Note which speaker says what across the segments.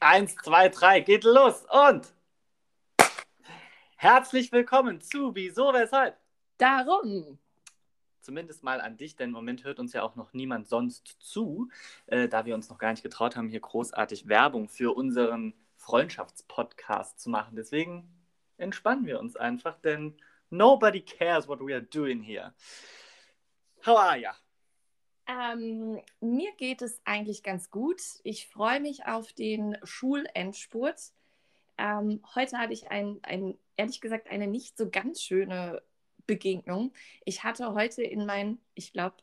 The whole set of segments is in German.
Speaker 1: Eins, zwei, drei, geht los und herzlich willkommen zu Wieso, Weshalb?
Speaker 2: Darum.
Speaker 1: Zumindest mal an dich, denn im Moment hört uns ja auch noch niemand sonst zu, äh, da wir uns noch gar nicht getraut haben, hier großartig Werbung für unseren Freundschaftspodcast zu machen. Deswegen entspannen wir uns einfach, denn nobody cares what we are doing here. How are ya?
Speaker 2: Ähm, mir geht es eigentlich ganz gut. Ich freue mich auf den Schulendspurt. Ähm, heute hatte ich ein, ein, ehrlich gesagt, eine nicht so ganz schöne Begegnung. Ich hatte heute in meinen, ich glaube,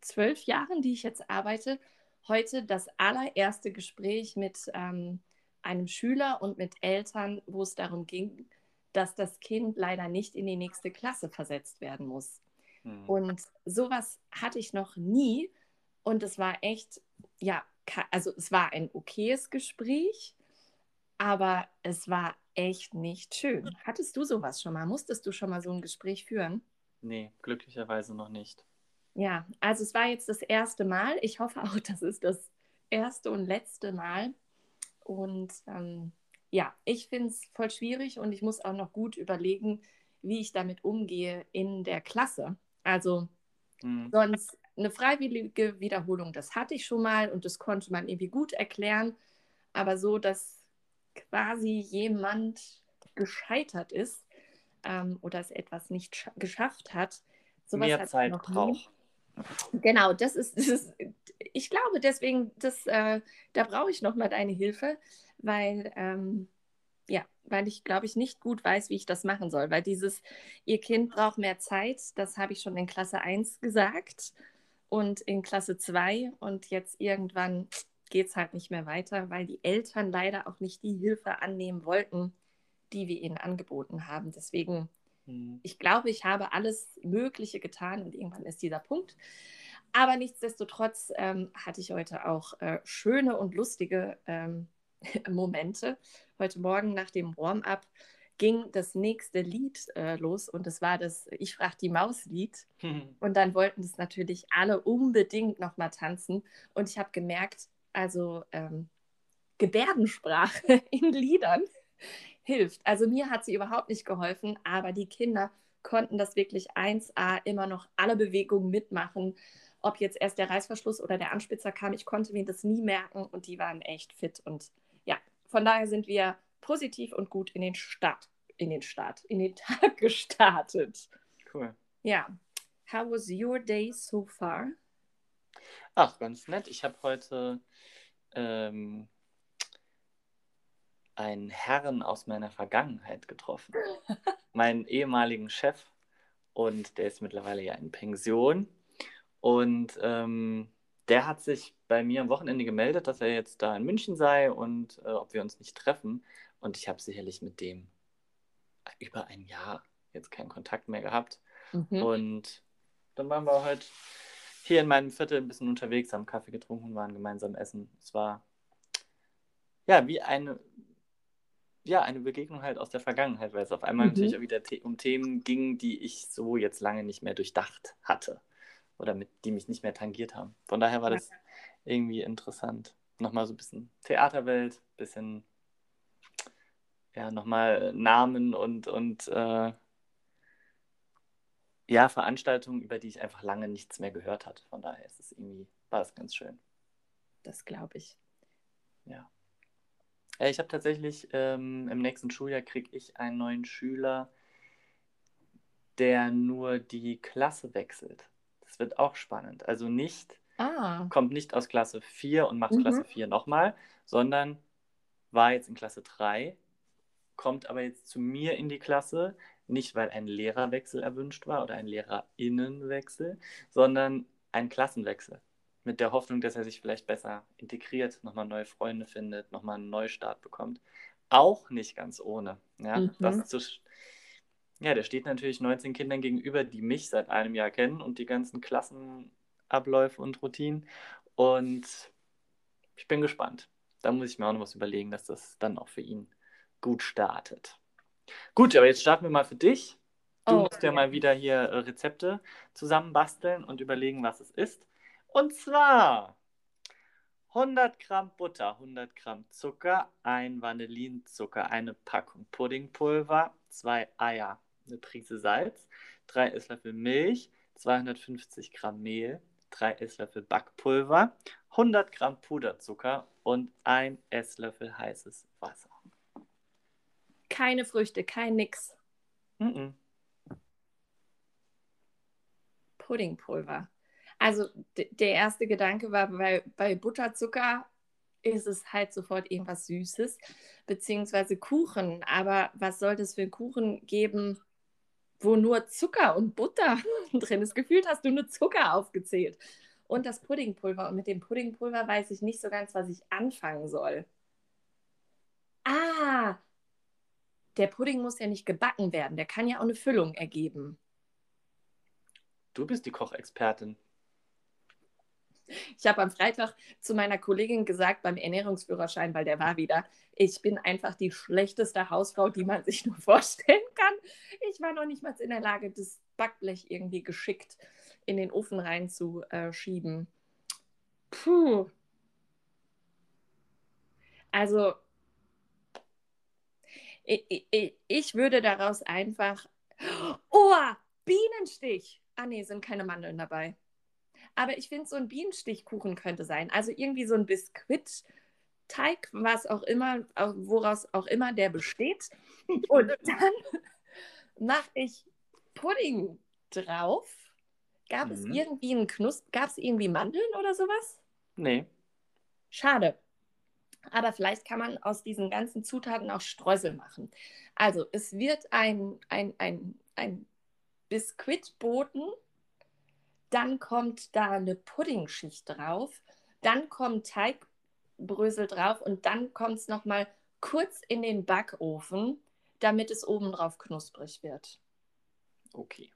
Speaker 2: zwölf Jahren, die ich jetzt arbeite, heute das allererste Gespräch mit ähm, einem Schüler und mit Eltern, wo es darum ging, dass das Kind leider nicht in die nächste Klasse versetzt werden muss. Mhm. Und sowas hatte ich noch nie. Und es war echt, ja, also es war ein okayes Gespräch, aber es war echt nicht schön. Hattest du sowas schon mal? Musstest du schon mal so ein Gespräch führen?
Speaker 1: Nee, glücklicherweise noch nicht.
Speaker 2: Ja, also es war jetzt das erste Mal. Ich hoffe auch, das ist das erste und letzte Mal. Und ähm, ja, ich finde es voll schwierig und ich muss auch noch gut überlegen, wie ich damit umgehe in der Klasse. Also mhm. sonst eine freiwillige Wiederholung, das hatte ich schon mal und das konnte man irgendwie gut erklären. Aber so, dass quasi jemand gescheitert ist ähm, oder es etwas nicht geschafft hat,
Speaker 1: sowas mehr Zeit braucht.
Speaker 2: Genau, das ist, das ist, ich glaube deswegen, das, äh, da brauche ich nochmal deine Hilfe, weil ähm, ja, weil ich glaube ich nicht gut weiß, wie ich das machen soll, weil dieses, ihr Kind braucht mehr Zeit, das habe ich schon in Klasse 1 gesagt und in Klasse 2 und jetzt irgendwann geht es halt nicht mehr weiter, weil die Eltern leider auch nicht die Hilfe annehmen wollten, die wir ihnen angeboten haben. Deswegen, mhm. ich glaube, ich habe alles Mögliche getan und irgendwann ist dieser Punkt. Aber nichtsdestotrotz ähm, hatte ich heute auch äh, schöne und lustige ähm, Momente. Heute Morgen nach dem Warm-up ging das nächste Lied äh, los und es war das Ich frag die Maus-Lied. Und dann wollten es natürlich alle unbedingt nochmal tanzen. Und ich habe gemerkt, also ähm, Gebärdensprache in Liedern hilft. Also mir hat sie überhaupt nicht geholfen, aber die Kinder konnten das wirklich 1A immer noch alle Bewegungen mitmachen ob jetzt erst der Reißverschluss oder der Anspitzer kam, ich konnte mir das nie merken und die waren echt fit. Und ja, von daher sind wir positiv und gut in den Start, in den Start, in den Tag gestartet.
Speaker 1: Cool.
Speaker 2: Ja. How was your day so far?
Speaker 1: Ach, ganz nett. Ich habe heute ähm, einen Herrn aus meiner Vergangenheit getroffen. meinen ehemaligen Chef. Und der ist mittlerweile ja in Pension. Und ähm, der hat sich bei mir am Wochenende gemeldet, dass er jetzt da in München sei und äh, ob wir uns nicht treffen. Und ich habe sicherlich mit dem über ein Jahr jetzt keinen Kontakt mehr gehabt. Mhm. Und dann waren wir heute hier in meinem Viertel ein bisschen unterwegs, haben Kaffee getrunken, waren gemeinsam essen. Es war ja wie eine, ja, eine Begegnung halt aus der Vergangenheit, weil es auf einmal mhm. natürlich auch wieder um Themen ging, die ich so jetzt lange nicht mehr durchdacht hatte oder mit, die mich nicht mehr tangiert haben. Von daher war das irgendwie interessant. Nochmal so ein bisschen Theaterwelt, bisschen ja, nochmal Namen und, und äh, ja, Veranstaltungen, über die ich einfach lange nichts mehr gehört hatte. Von daher ist es irgendwie, war es ganz schön.
Speaker 2: Das glaube ich.
Speaker 1: Ja. ja ich habe tatsächlich ähm, im nächsten Schuljahr kriege ich einen neuen Schüler, der nur die Klasse wechselt. Das wird auch spannend. Also nicht, ah. kommt nicht aus Klasse 4 und macht mhm. Klasse 4 nochmal, sondern war jetzt in Klasse 3, kommt aber jetzt zu mir in die Klasse, nicht weil ein Lehrerwechsel erwünscht war oder ein Lehrerinnenwechsel, sondern ein Klassenwechsel. Mit der Hoffnung, dass er sich vielleicht besser integriert, nochmal neue Freunde findet, nochmal einen Neustart bekommt. Auch nicht ganz ohne. Ja, mhm. das zu, ja, der steht natürlich 19 Kindern gegenüber, die mich seit einem Jahr kennen und die ganzen Klassenabläufe und Routinen. Und ich bin gespannt. Da muss ich mir auch noch was überlegen, dass das dann auch für ihn gut startet. Gut, aber jetzt starten wir mal für dich. Du oh, musst ja mal wieder hier äh, Rezepte zusammenbasteln und überlegen, was es ist. Und zwar, 100 Gramm Butter, 100 Gramm Zucker, ein Vanillinzucker, eine Packung Puddingpulver, zwei Eier, eine Prise Salz, drei Esslöffel Milch, 250 Gramm Mehl, drei Esslöffel Backpulver, 100 Gramm Puderzucker und ein Esslöffel heißes Wasser.
Speaker 2: Keine Früchte, kein Nix.
Speaker 1: Mm -mm.
Speaker 2: Puddingpulver. Also der erste Gedanke war, bei, bei Butterzucker ist es halt sofort irgendwas Süßes, beziehungsweise Kuchen. Aber was soll das für einen Kuchen geben, wo nur Zucker und Butter drin ist? Gefühlt hast du nur Zucker aufgezählt. Und das Puddingpulver. Und mit dem Puddingpulver weiß ich nicht so ganz, was ich anfangen soll. Ah, der Pudding muss ja nicht gebacken werden. Der kann ja auch eine Füllung ergeben.
Speaker 1: Du bist die Kochexpertin.
Speaker 2: Ich habe am Freitag zu meiner Kollegin gesagt beim Ernährungsführerschein, weil der war wieder, ich bin einfach die schlechteste Hausfrau, die man sich nur vorstellen kann. Ich war noch nicht mal in der Lage, das Backblech irgendwie geschickt in den Ofen reinzuschieben. Puh. Also, ich, ich, ich würde daraus einfach. Oh, Bienenstich! Ah, nee, sind keine Mandeln dabei. Aber ich finde, so ein Bienenstichkuchen könnte sein. Also irgendwie so ein Biskuitteig, was auch immer, woraus auch immer der besteht. Und dann mache ich Pudding drauf. Gab mhm. es irgendwie einen Knusp, gab es irgendwie Mandeln oder sowas?
Speaker 1: Nee.
Speaker 2: Schade. Aber vielleicht kann man aus diesen ganzen Zutaten auch Streusel machen. Also es wird ein, ein, ein, ein Biskuitboden dann kommt da eine Puddingschicht drauf, dann kommt Teigbrösel drauf und dann kommt es nochmal kurz in den Backofen, damit es oben drauf knusprig wird.
Speaker 1: Okay.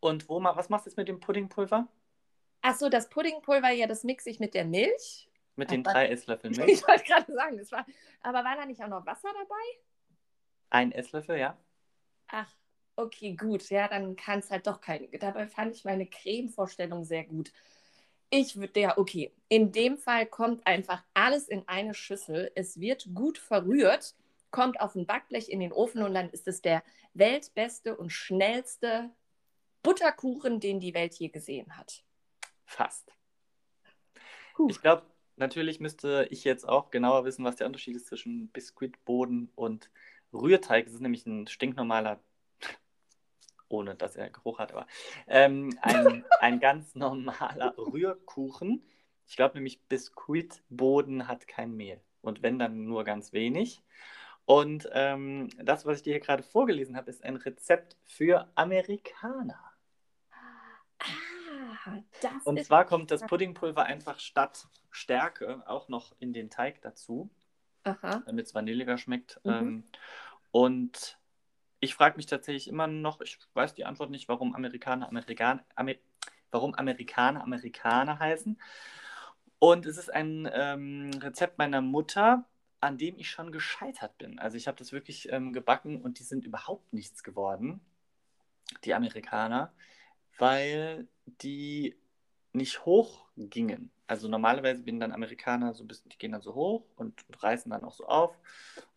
Speaker 1: Und wo was machst du jetzt mit dem Puddingpulver?
Speaker 2: Achso, das Puddingpulver, ja, das mixe ich mit der Milch.
Speaker 1: Mit den drei Esslöffeln
Speaker 2: Milch? Ich wollte gerade sagen, das war, aber war da nicht auch noch Wasser dabei?
Speaker 1: Ein Esslöffel, ja.
Speaker 2: Ach, okay, gut, ja, dann kann es halt doch keine. Dabei fand ich meine Creme-Vorstellung sehr gut. Ich würde, ja, okay, in dem Fall kommt einfach alles in eine Schüssel. Es wird gut verrührt, kommt auf ein Backblech in den Ofen und dann ist es der weltbeste und schnellste Butterkuchen, den die Welt je gesehen hat.
Speaker 1: Fast. Puh. Ich glaube, natürlich müsste ich jetzt auch genauer wissen, was der Unterschied ist zwischen Biskuitboden und Rührteig. Das ist nämlich ein stinknormaler ohne dass er Geruch hat, aber ähm, ein, ein ganz normaler Rührkuchen. Ich glaube nämlich, Biskuitboden hat kein Mehl. Und wenn, dann nur ganz wenig. Und ähm, das, was ich dir hier gerade vorgelesen habe, ist ein Rezept für Amerikaner.
Speaker 2: Ah,
Speaker 1: und zwar kommt das Puddingpulver einfach statt Stärke auch noch in den Teig dazu, damit es vanilliger schmeckt. Mhm. Ähm, und ich frage mich tatsächlich immer noch, ich weiß die Antwort nicht, warum Amerikaner Amerikaner, Amer, warum Amerikaner Amerikaner heißen. Und es ist ein ähm, Rezept meiner Mutter, an dem ich schon gescheitert bin. Also ich habe das wirklich ähm, gebacken und die sind überhaupt nichts geworden, die Amerikaner, weil die nicht hoch gingen. Also normalerweise bin dann Amerikaner so ein bisschen, die gehen dann so hoch und, reißen dann auch so auf.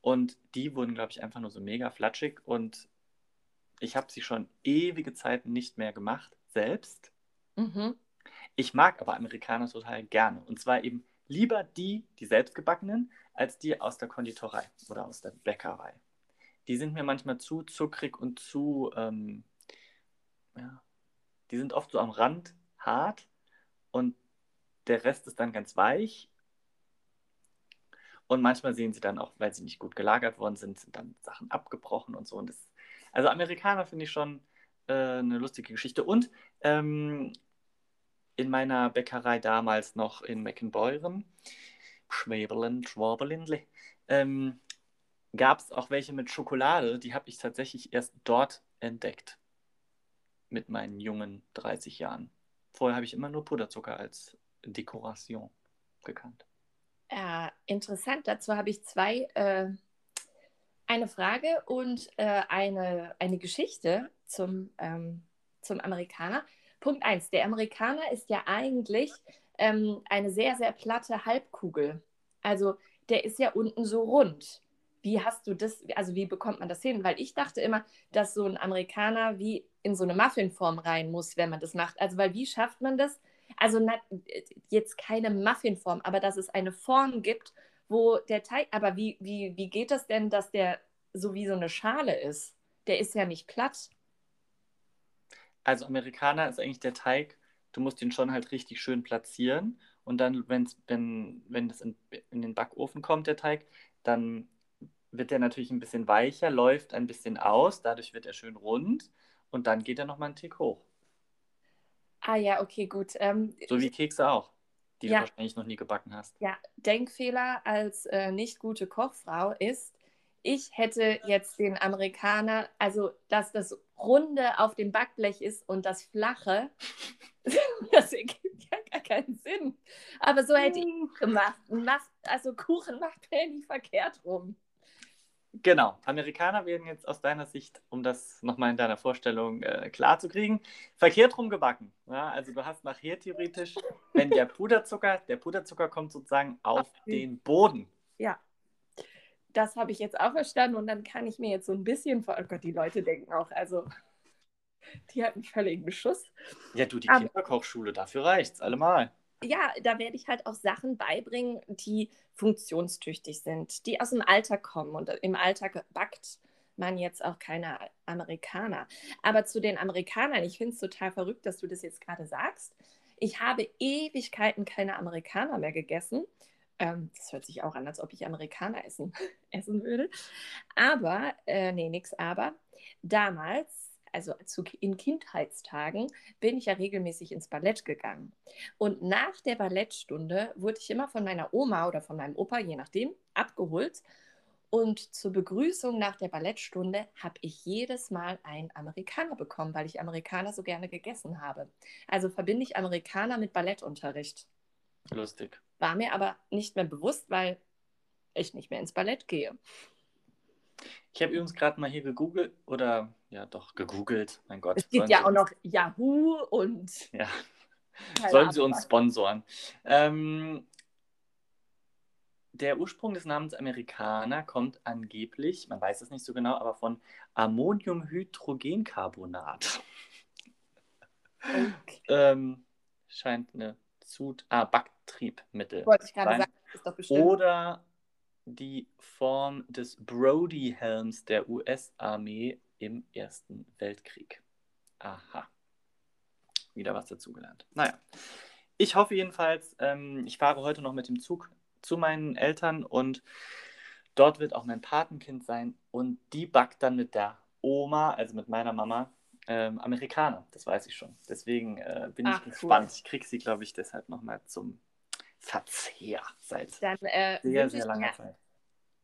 Speaker 1: Und die wurden, glaube ich, einfach nur so mega flatschig. Und ich habe sie schon ewige Zeiten nicht mehr gemacht, selbst. Mhm. Ich mag aber Amerikaner total gerne. Und zwar eben lieber die, die selbstgebackenen, als die aus der Konditorei oder aus der Bäckerei. Die sind mir manchmal zu zuckrig und zu, ähm, ja, die sind oft so am Rand hart und der Rest ist dann ganz weich. Und manchmal sehen sie dann auch, weil sie nicht gut gelagert worden sind, sind dann Sachen abgebrochen und so. Und das, also Amerikaner finde ich schon äh, eine lustige Geschichte. Und ähm, in meiner Bäckerei damals noch in Meckenbeuren, Schwäberland, Schwaberlindle, ähm, gab es auch welche mit Schokolade. Die habe ich tatsächlich erst dort entdeckt. Mit meinen jungen 30 Jahren. Vorher habe ich immer nur Puderzucker als Dekoration gekannt.
Speaker 2: Ja, interessant. Dazu habe ich zwei, äh, eine Frage und äh, eine, eine Geschichte zum, ähm, zum Amerikaner. Punkt 1. Der Amerikaner ist ja eigentlich ähm, eine sehr, sehr platte Halbkugel. Also der ist ja unten so rund. Wie hast du das, also wie bekommt man das hin? Weil ich dachte immer, dass so ein Amerikaner wie in so eine Muffinform rein muss, wenn man das macht. Also, weil wie schafft man das? Also na, jetzt keine Muffinform, aber dass es eine Form gibt, wo der Teig, aber wie, wie, wie geht das denn, dass der so wie so eine Schale ist? Der ist ja nicht platt.
Speaker 1: Also Amerikaner ist eigentlich der Teig, du musst ihn schon halt richtig schön platzieren und dann, wenn's, wenn, wenn das in, in den Backofen kommt, der Teig, dann wird er natürlich ein bisschen weicher, läuft ein bisschen aus, dadurch wird er schön rund und dann geht er nochmal einen Tick hoch.
Speaker 2: Ah ja, okay, gut. Ähm,
Speaker 1: so wie Kekse auch, die
Speaker 2: ja.
Speaker 1: du wahrscheinlich noch nie gebacken hast.
Speaker 2: Ja, Denkfehler als äh, nicht gute Kochfrau ist, ich hätte jetzt den Amerikaner, also dass das Runde auf dem Backblech ist und das Flache, das ergibt ja gar keinen Sinn. Aber so hätte ich gemacht. Also Kuchen macht man nicht verkehrt rum.
Speaker 1: Genau, Amerikaner werden jetzt aus deiner Sicht, um das nochmal in deiner Vorstellung äh, klar zu kriegen, verkehrt rum gebacken. Ja, also du hast nachher theoretisch, wenn der Puderzucker, der Puderzucker kommt sozusagen auf den Boden.
Speaker 2: Ja, das habe ich jetzt auch verstanden und dann kann ich mir jetzt so ein bisschen vor, oh Gott, die Leute denken auch, also die hatten völligen Beschuss.
Speaker 1: Ja, du, die Kinderkochschule, dafür reicht's allemal
Speaker 2: ja, da werde ich halt auch Sachen beibringen, die funktionstüchtig sind, die aus dem Alltag kommen. Und im Alltag backt man jetzt auch keine Amerikaner. Aber zu den Amerikanern, ich finde es total verrückt, dass du das jetzt gerade sagst. Ich habe Ewigkeiten keine Amerikaner mehr gegessen. Ähm, das hört sich auch an, als ob ich Amerikaner essen, essen würde. Aber, äh, nee, nix aber. Damals also zu, in Kindheitstagen, bin ich ja regelmäßig ins Ballett gegangen. Und nach der Ballettstunde wurde ich immer von meiner Oma oder von meinem Opa, je nachdem, abgeholt. Und zur Begrüßung nach der Ballettstunde habe ich jedes Mal einen Amerikaner bekommen, weil ich Amerikaner so gerne gegessen habe. Also verbinde ich Amerikaner mit Ballettunterricht.
Speaker 1: Lustig.
Speaker 2: War mir aber nicht mehr bewusst, weil ich nicht mehr ins Ballett gehe.
Speaker 1: Ich habe übrigens gerade mal hier gegoogelt oder ja doch gegoogelt. Mein Gott.
Speaker 2: Es gibt ja auch noch Yahoo und.
Speaker 1: Ja. Sollen sie uns sponsoren? Ähm, der Ursprung des Namens Amerikaner kommt angeblich, man weiß es nicht so genau, aber von Ammoniumhydrogencarbonat. Okay. ähm, scheint eine Zut ah, Backtriebmittel.
Speaker 2: Wollte ich gerade sagen,
Speaker 1: ist doch bestimmt. Oder die Form des Brody-Helms der US-Armee im Ersten Weltkrieg. Aha. Wieder was dazugelernt. Naja. Ich hoffe jedenfalls, ähm, ich fahre heute noch mit dem Zug zu meinen Eltern und dort wird auch mein Patenkind sein und die backt dann mit der Oma, also mit meiner Mama, ähm, Amerikaner. Das weiß ich schon. Deswegen äh, bin Ach, ich gespannt. Cool. Ich kriege sie, glaube ich, deshalb nochmal zum Verzehr seit
Speaker 2: dann, äh, sehr, sehr langer mir, Zeit.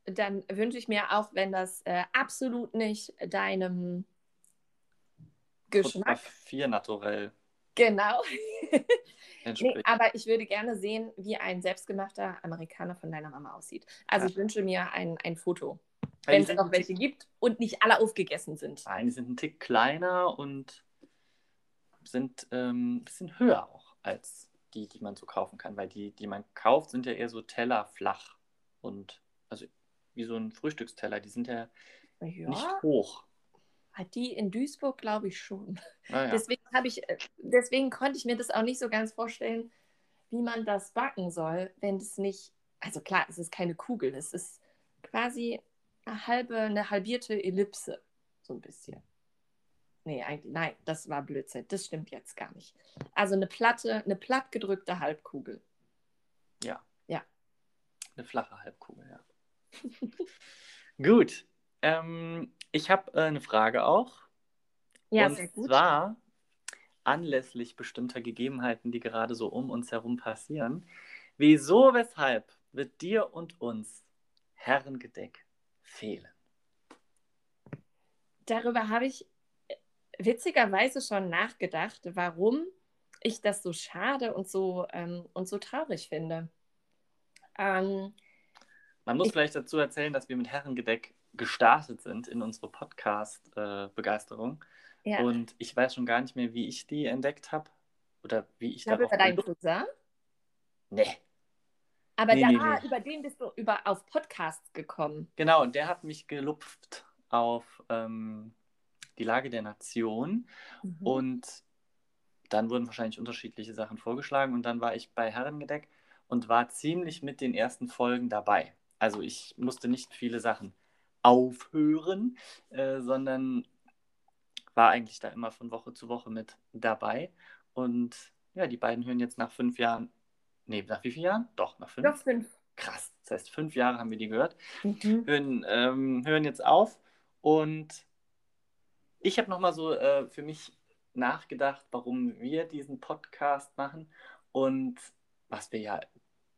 Speaker 2: Dann wünsche ich mir auch, wenn das äh, absolut nicht deinem Geschmack.
Speaker 1: Vier naturell.
Speaker 2: Genau. nee, aber ich würde gerne sehen, wie ein selbstgemachter Amerikaner von deiner Mama aussieht. Also ja. ich wünsche mir ein, ein Foto. Wenn es noch welche gibt und nicht alle aufgegessen sind.
Speaker 1: Nein, die sind ein Tick kleiner und sind ähm, ein bisschen höher auch als die, die man so kaufen kann, weil die, die man kauft, sind ja eher so tellerflach und also wie so ein Frühstücksteller, die sind ja, ja. nicht hoch.
Speaker 2: Hat die in Duisburg, glaube ich, schon. Ah, ja. Deswegen habe ich, äh, deswegen konnte ich mir das auch nicht so ganz vorstellen, wie man das backen soll, wenn es nicht, also klar, es ist keine Kugel, es ist quasi eine halbe, eine halbierte Ellipse, so ein bisschen. Nee, eigentlich, nein, das war Blödsinn. Das stimmt jetzt gar nicht. Also eine platte, eine platt gedrückte Halbkugel.
Speaker 1: Ja.
Speaker 2: Ja.
Speaker 1: Eine flache Halbkugel, ja. gut. Ähm, ich habe äh, eine Frage auch.
Speaker 2: Ja,
Speaker 1: Und
Speaker 2: sehr gut.
Speaker 1: zwar anlässlich bestimmter Gegebenheiten, die gerade so um uns herum passieren. Wieso, weshalb wird dir und uns Herrengedeck fehlen?
Speaker 2: Darüber habe ich witzigerweise schon nachgedacht, warum ich das so schade und so, ähm, und so traurig finde. Ähm,
Speaker 1: Man muss ich, vielleicht dazu erzählen, dass wir mit Herrengedeck gestartet sind in unsere Podcast-Begeisterung. Äh, ja. Und ich weiß schon gar nicht mehr, wie ich die entdeckt habe oder wie ich,
Speaker 2: ich darauf
Speaker 1: über
Speaker 2: deinen Cousin?
Speaker 1: Nee.
Speaker 2: Aber
Speaker 1: Nee,
Speaker 2: da,
Speaker 1: nee,
Speaker 2: ah,
Speaker 1: nee.
Speaker 2: über den bist du über, auf Podcasts gekommen.
Speaker 1: Genau, und der hat mich gelupft auf ähm, die Lage der Nation.
Speaker 2: Mhm.
Speaker 1: Und dann wurden wahrscheinlich unterschiedliche Sachen vorgeschlagen. Und dann war ich bei Herrengedeck und war ziemlich mit den ersten Folgen dabei. Also ich musste nicht viele Sachen aufhören, äh, sondern war eigentlich da immer von Woche zu Woche mit dabei. Und ja, die beiden hören jetzt nach fünf Jahren, nee, nach wie vielen Jahren? Doch, nach fünf.
Speaker 2: Doch fünf.
Speaker 1: Krass, das heißt, fünf Jahre haben wir die gehört.
Speaker 2: Mhm.
Speaker 1: Hören, ähm, hören jetzt auf. Und ich habe nochmal so äh, für mich nachgedacht, warum wir diesen Podcast machen und was wir ja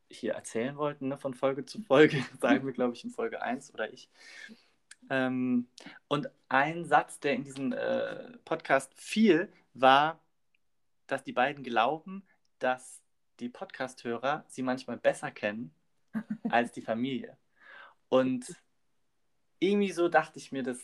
Speaker 1: hier erzählen wollten, ne, von Folge zu Folge, sagen wir, glaube ich, in Folge 1 oder ich. Ähm, und ein Satz, der in diesem äh, Podcast fiel, war, dass die beiden glauben, dass die Podcasthörer sie manchmal besser kennen als die Familie. Und irgendwie so dachte ich mir, das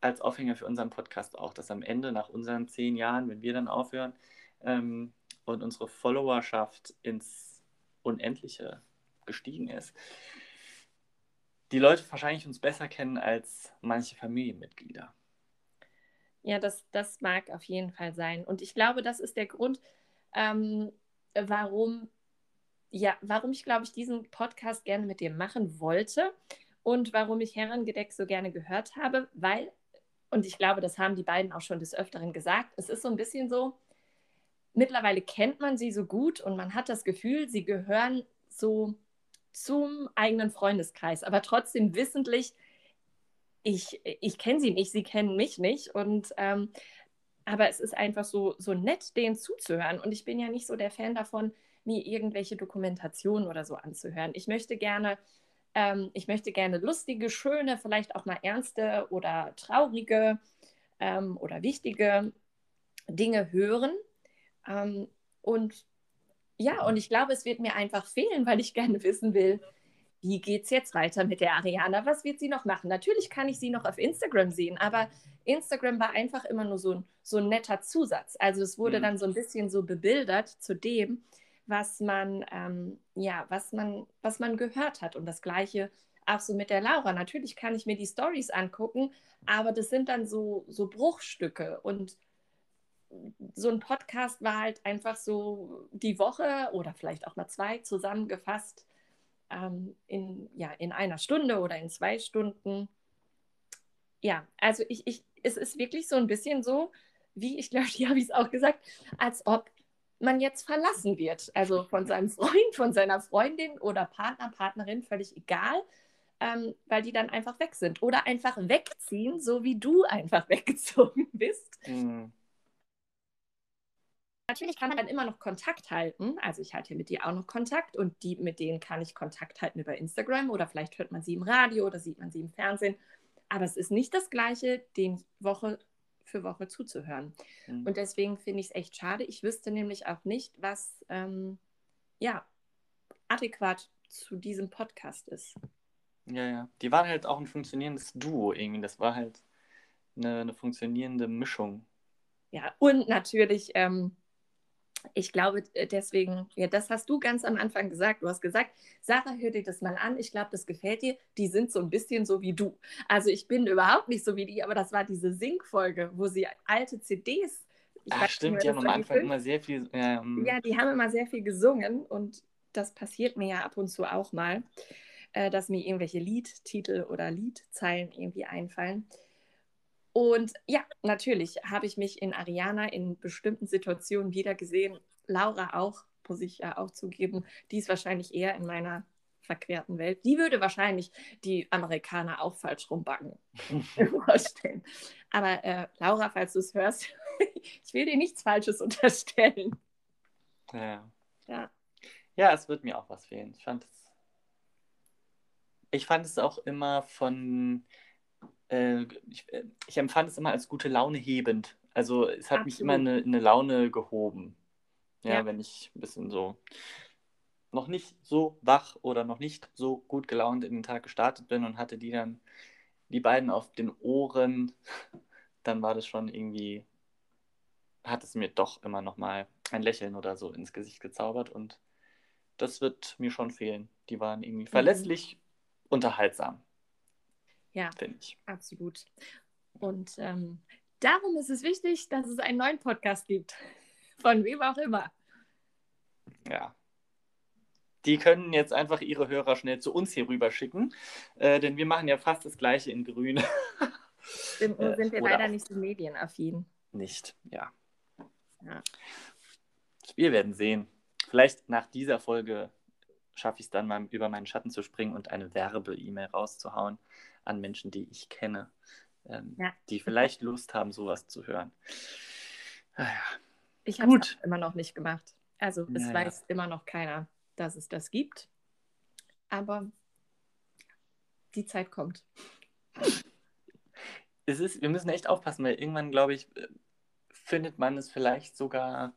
Speaker 1: als Aufhänger für unseren Podcast auch, dass am Ende nach unseren zehn Jahren, wenn wir dann aufhören ähm, und unsere Followerschaft ins Unendliche gestiegen ist, die Leute wahrscheinlich uns besser kennen als manche Familienmitglieder.
Speaker 2: Ja, das, das mag auf jeden Fall sein. Und ich glaube, das ist der Grund, ähm, warum, ja, warum ich, glaube ich, diesen Podcast gerne mit dir machen wollte und warum ich Herrengedeck so gerne gehört habe, weil, und ich glaube, das haben die beiden auch schon des Öfteren gesagt, es ist so ein bisschen so, mittlerweile kennt man sie so gut und man hat das Gefühl, sie gehören so zum eigenen Freundeskreis, aber trotzdem wissentlich, ich, ich kenne sie nicht, sie kennen mich nicht. Und ähm, aber es ist einfach so, so nett, denen zuzuhören. Und ich bin ja nicht so der Fan davon, mir irgendwelche Dokumentationen oder so anzuhören. Ich möchte gerne, ähm, ich möchte gerne lustige, schöne, vielleicht auch mal ernste oder traurige ähm, oder wichtige Dinge hören. Ähm, und ja, und ich glaube, es wird mir einfach fehlen, weil ich gerne wissen will, wie geht es jetzt weiter mit der Ariana? Was wird sie noch machen? Natürlich kann ich sie noch auf Instagram sehen, aber Instagram war einfach immer nur so ein, so ein netter Zusatz. Also es wurde
Speaker 1: Mhm.
Speaker 2: dann so ein bisschen so bebildert zu dem, was man, ähm, ja, was man, was man gehört hat. Und das Gleiche auch so mit der Laura. Natürlich kann ich mir die Stories angucken, aber das sind dann so, so Bruchstücke. Und so ein Podcast war halt einfach so die Woche oder vielleicht auch mal zwei zusammengefasst ähm, in, ja, in einer Stunde oder in zwei Stunden. Ja, also ich, ich, es ist wirklich so ein bisschen so, wie ich glaube, die habe ich es auch gesagt, als ob man jetzt verlassen wird. Also von seinem Freund, von seiner Freundin oder Partner, Partnerin, völlig egal, ähm, weil die dann einfach weg sind. Oder einfach wegziehen, so wie du einfach weggezogen bist.
Speaker 1: Mhm.
Speaker 2: Natürlich kann man dann immer noch Kontakt halten. Also ich halte mit dir auch noch Kontakt und die, mit denen kann ich Kontakt halten über Instagram oder vielleicht hört man sie im Radio oder sieht man sie im Fernsehen. Aber es ist nicht das Gleiche, den Woche für Woche zuzuhören.
Speaker 1: Mhm.
Speaker 2: Und deswegen finde ich es echt schade. Ich wüsste nämlich auch nicht, was ähm, ja adäquat zu diesem Podcast ist.
Speaker 1: Ja, ja. Die waren halt auch ein funktionierendes Duo irgendwie. Das war halt eine, eine funktionierende Mischung.
Speaker 2: Ja, und natürlich, ähm, ich glaube äh, deswegen, ja, das hast du ganz am Anfang gesagt. Du hast gesagt, Sarah, hör dir das mal an. Ich glaube, das gefällt dir. Die sind so ein bisschen so wie du. Also ich bin überhaupt nicht so wie die, aber das war diese Sing-Folge, wo sie alte CDs.
Speaker 1: Ach,
Speaker 2: weiß
Speaker 1: stimmt, die haben am Anfang
Speaker 2: fünf-
Speaker 1: immer sehr viel. Ja, ähm,
Speaker 2: Ja, die haben immer sehr viel gesungen und das passiert mir ja ab und zu auch mal, äh, dass mir irgendwelche Liedtitel oder Liedzeilen irgendwie einfallen. Und ja, natürlich habe ich mich in Ariana in bestimmten Situationen wiedergesehen. Laura auch, muss ich ja auch zugeben. Die ist wahrscheinlich eher in meiner verquerten Welt. Die würde wahrscheinlich die Amerikaner auch falsch rumbacken vorstellen. Aber äh, Laura, falls du es hörst, ich will dir nichts Falsches unterstellen.
Speaker 1: ja.
Speaker 2: Ja.
Speaker 1: Ja, es wird mir auch was fehlen. Ich fand es. Ich fand es auch immer von. Äh, ich, äh, ich empfand es immer als gute Laune hebend. Also es hat mich
Speaker 2: Absolut.
Speaker 1: immer eine, eine Laune gehoben. Ja,
Speaker 2: Ja.
Speaker 1: wenn ich ein bisschen so noch nicht so wach oder noch nicht so gut gelaunt in den Tag gestartet bin und hatte die dann, die beiden auf den Ohren, dann war das schon irgendwie, hat es mir doch immer noch mal ein Lächeln oder so ins Gesicht gezaubert und das wird mir schon fehlen. Die waren irgendwie
Speaker 2: Mhm.
Speaker 1: verlässlich, unterhaltsam,
Speaker 2: Ja,
Speaker 1: finde ich.
Speaker 2: absolut. Und ähm, darum ist es wichtig, dass es einen neuen Podcast gibt. Von wem auch immer.
Speaker 1: Ja. Die können jetzt einfach ihre Hörer schnell zu uns hier rüber schicken, äh, denn wir machen ja fast das gleiche in Grün.
Speaker 2: Sind, nur
Speaker 1: Äh,
Speaker 2: sind wir
Speaker 1: oder
Speaker 2: leider nicht so medienaffin.
Speaker 1: Nicht, ja.
Speaker 2: Ja.
Speaker 1: Wir werden sehen. Vielleicht nach dieser Folge schaffe ich es dann mal über meinen Schatten zu springen und eine Werbe-E-Mail rauszuhauen an Menschen, die ich kenne, ähm,
Speaker 2: Ja.
Speaker 1: die vielleicht Lust haben, sowas zu hören. Ah ja.
Speaker 2: Ich habe es immer noch nicht gemacht. Also es
Speaker 1: Ja, ja.
Speaker 2: weiß immer noch keiner, dass es das gibt. Aber die Zeit kommt.
Speaker 1: Es ist, wir müssen echt aufpassen, weil irgendwann, glaube ich, äh, findet man es vielleicht sogar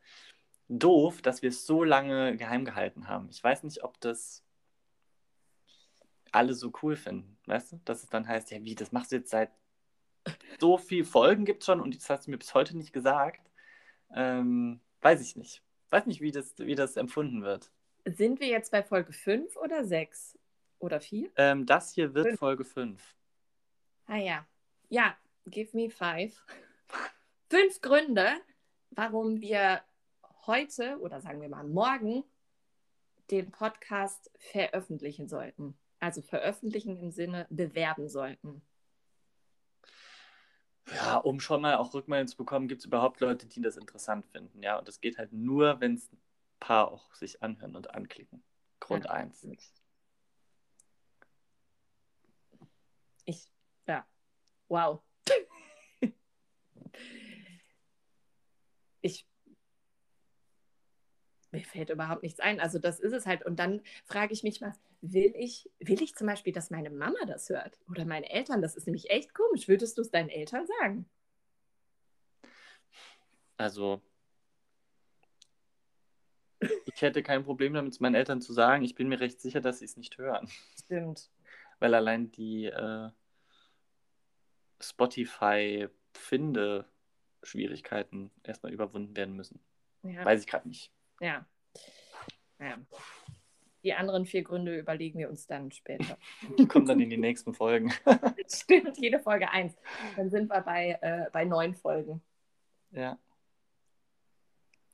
Speaker 1: doof, dass wir es so lange geheim gehalten haben. Ich weiß nicht, ob das alle so cool finden, weißt du? Dass es dann heißt, ja, wie, das machst du jetzt seit so viel Folgen gibt schon und das hast du mir bis heute nicht gesagt. Ähm, weiß ich nicht. Weiß nicht, wie das, wie das empfunden wird.
Speaker 2: Sind wir jetzt bei Folge 5 oder 6? Oder 4?
Speaker 1: Ähm, das hier wird
Speaker 2: Fünf.
Speaker 1: Folge 5.
Speaker 2: Ah ja. Ja, give me five. Fünf Gründe, warum wir heute oder sagen wir mal morgen den Podcast veröffentlichen sollten. Also veröffentlichen im Sinne bewerben sollten.
Speaker 1: Ja, um schon mal auch Rückmeldung zu bekommen, gibt es überhaupt Leute, die das interessant finden. Ja, und das geht halt nur, wenn es ein paar auch sich anhören und anklicken. Grund
Speaker 2: Ja.
Speaker 1: 1.
Speaker 2: Ich, ja, wow. ich, mir fällt überhaupt nichts ein. Also das ist es halt. Und dann frage ich mich mal, will ich, will ich zum Beispiel, dass meine Mama das hört? Oder meine Eltern? Das ist nämlich echt komisch. Würdest du es deinen Eltern sagen?
Speaker 1: Also, ich hätte kein Problem damit, es meinen Eltern zu sagen. Ich bin mir recht sicher, dass sie es nicht hören.
Speaker 2: Stimmt.
Speaker 1: Weil allein die äh, Spotify-Finde-Schwierigkeiten erstmal überwunden werden müssen.
Speaker 2: Ja.
Speaker 1: Weiß ich gerade nicht.
Speaker 2: Ja. ja. Die anderen vier Gründe überlegen wir uns dann später.
Speaker 1: Die kommen dann in die nächsten Folgen.
Speaker 2: Stimmt, jede Folge eins. Dann sind wir bei, äh, bei neun Folgen.
Speaker 1: Ja.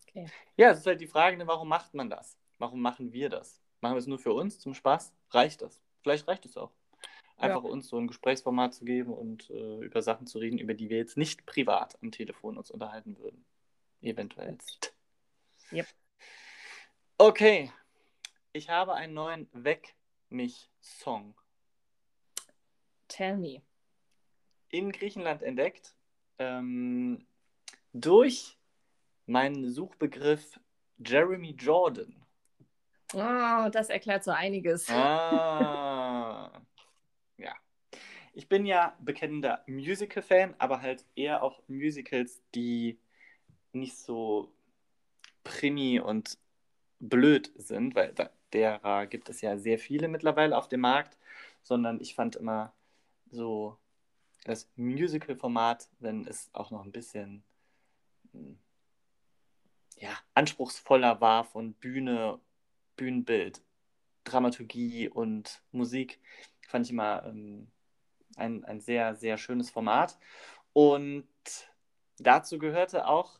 Speaker 2: Okay.
Speaker 1: Ja, es ist halt die Frage, ne, warum macht man das? Warum machen wir das? Machen wir es nur für uns, zum Spaß? Reicht das? Vielleicht reicht es auch. Einfach uns so ein Gesprächsformat zu geben und äh, über Sachen zu reden, über die wir jetzt nicht privat am Telefon uns unterhalten würden. Eventuell.
Speaker 2: Yep.
Speaker 1: Okay. Ich habe einen neuen Weck mich Song
Speaker 2: Tell me.
Speaker 1: in Griechenland entdeckt. Ähm, durch meinen Suchbegriff Jeremy Jordan.
Speaker 2: Oh, das erklärt so einiges.
Speaker 1: Ah. Ja. Ich bin ja bekennender Musical-Fan, aber halt eher auch Musicals, die nicht so primi und blöd sind, weil da, derer gibt es ja sehr viele mittlerweile auf dem Markt, sondern ich fand immer so das Musical-Format, wenn es auch noch ein bisschen hm, ja, anspruchsvoller war von Bühne, Bühnenbild, Dramaturgie und Musik, fand ich immer ähm, ein, ein sehr, sehr schönes Format. Und dazu gehörte auch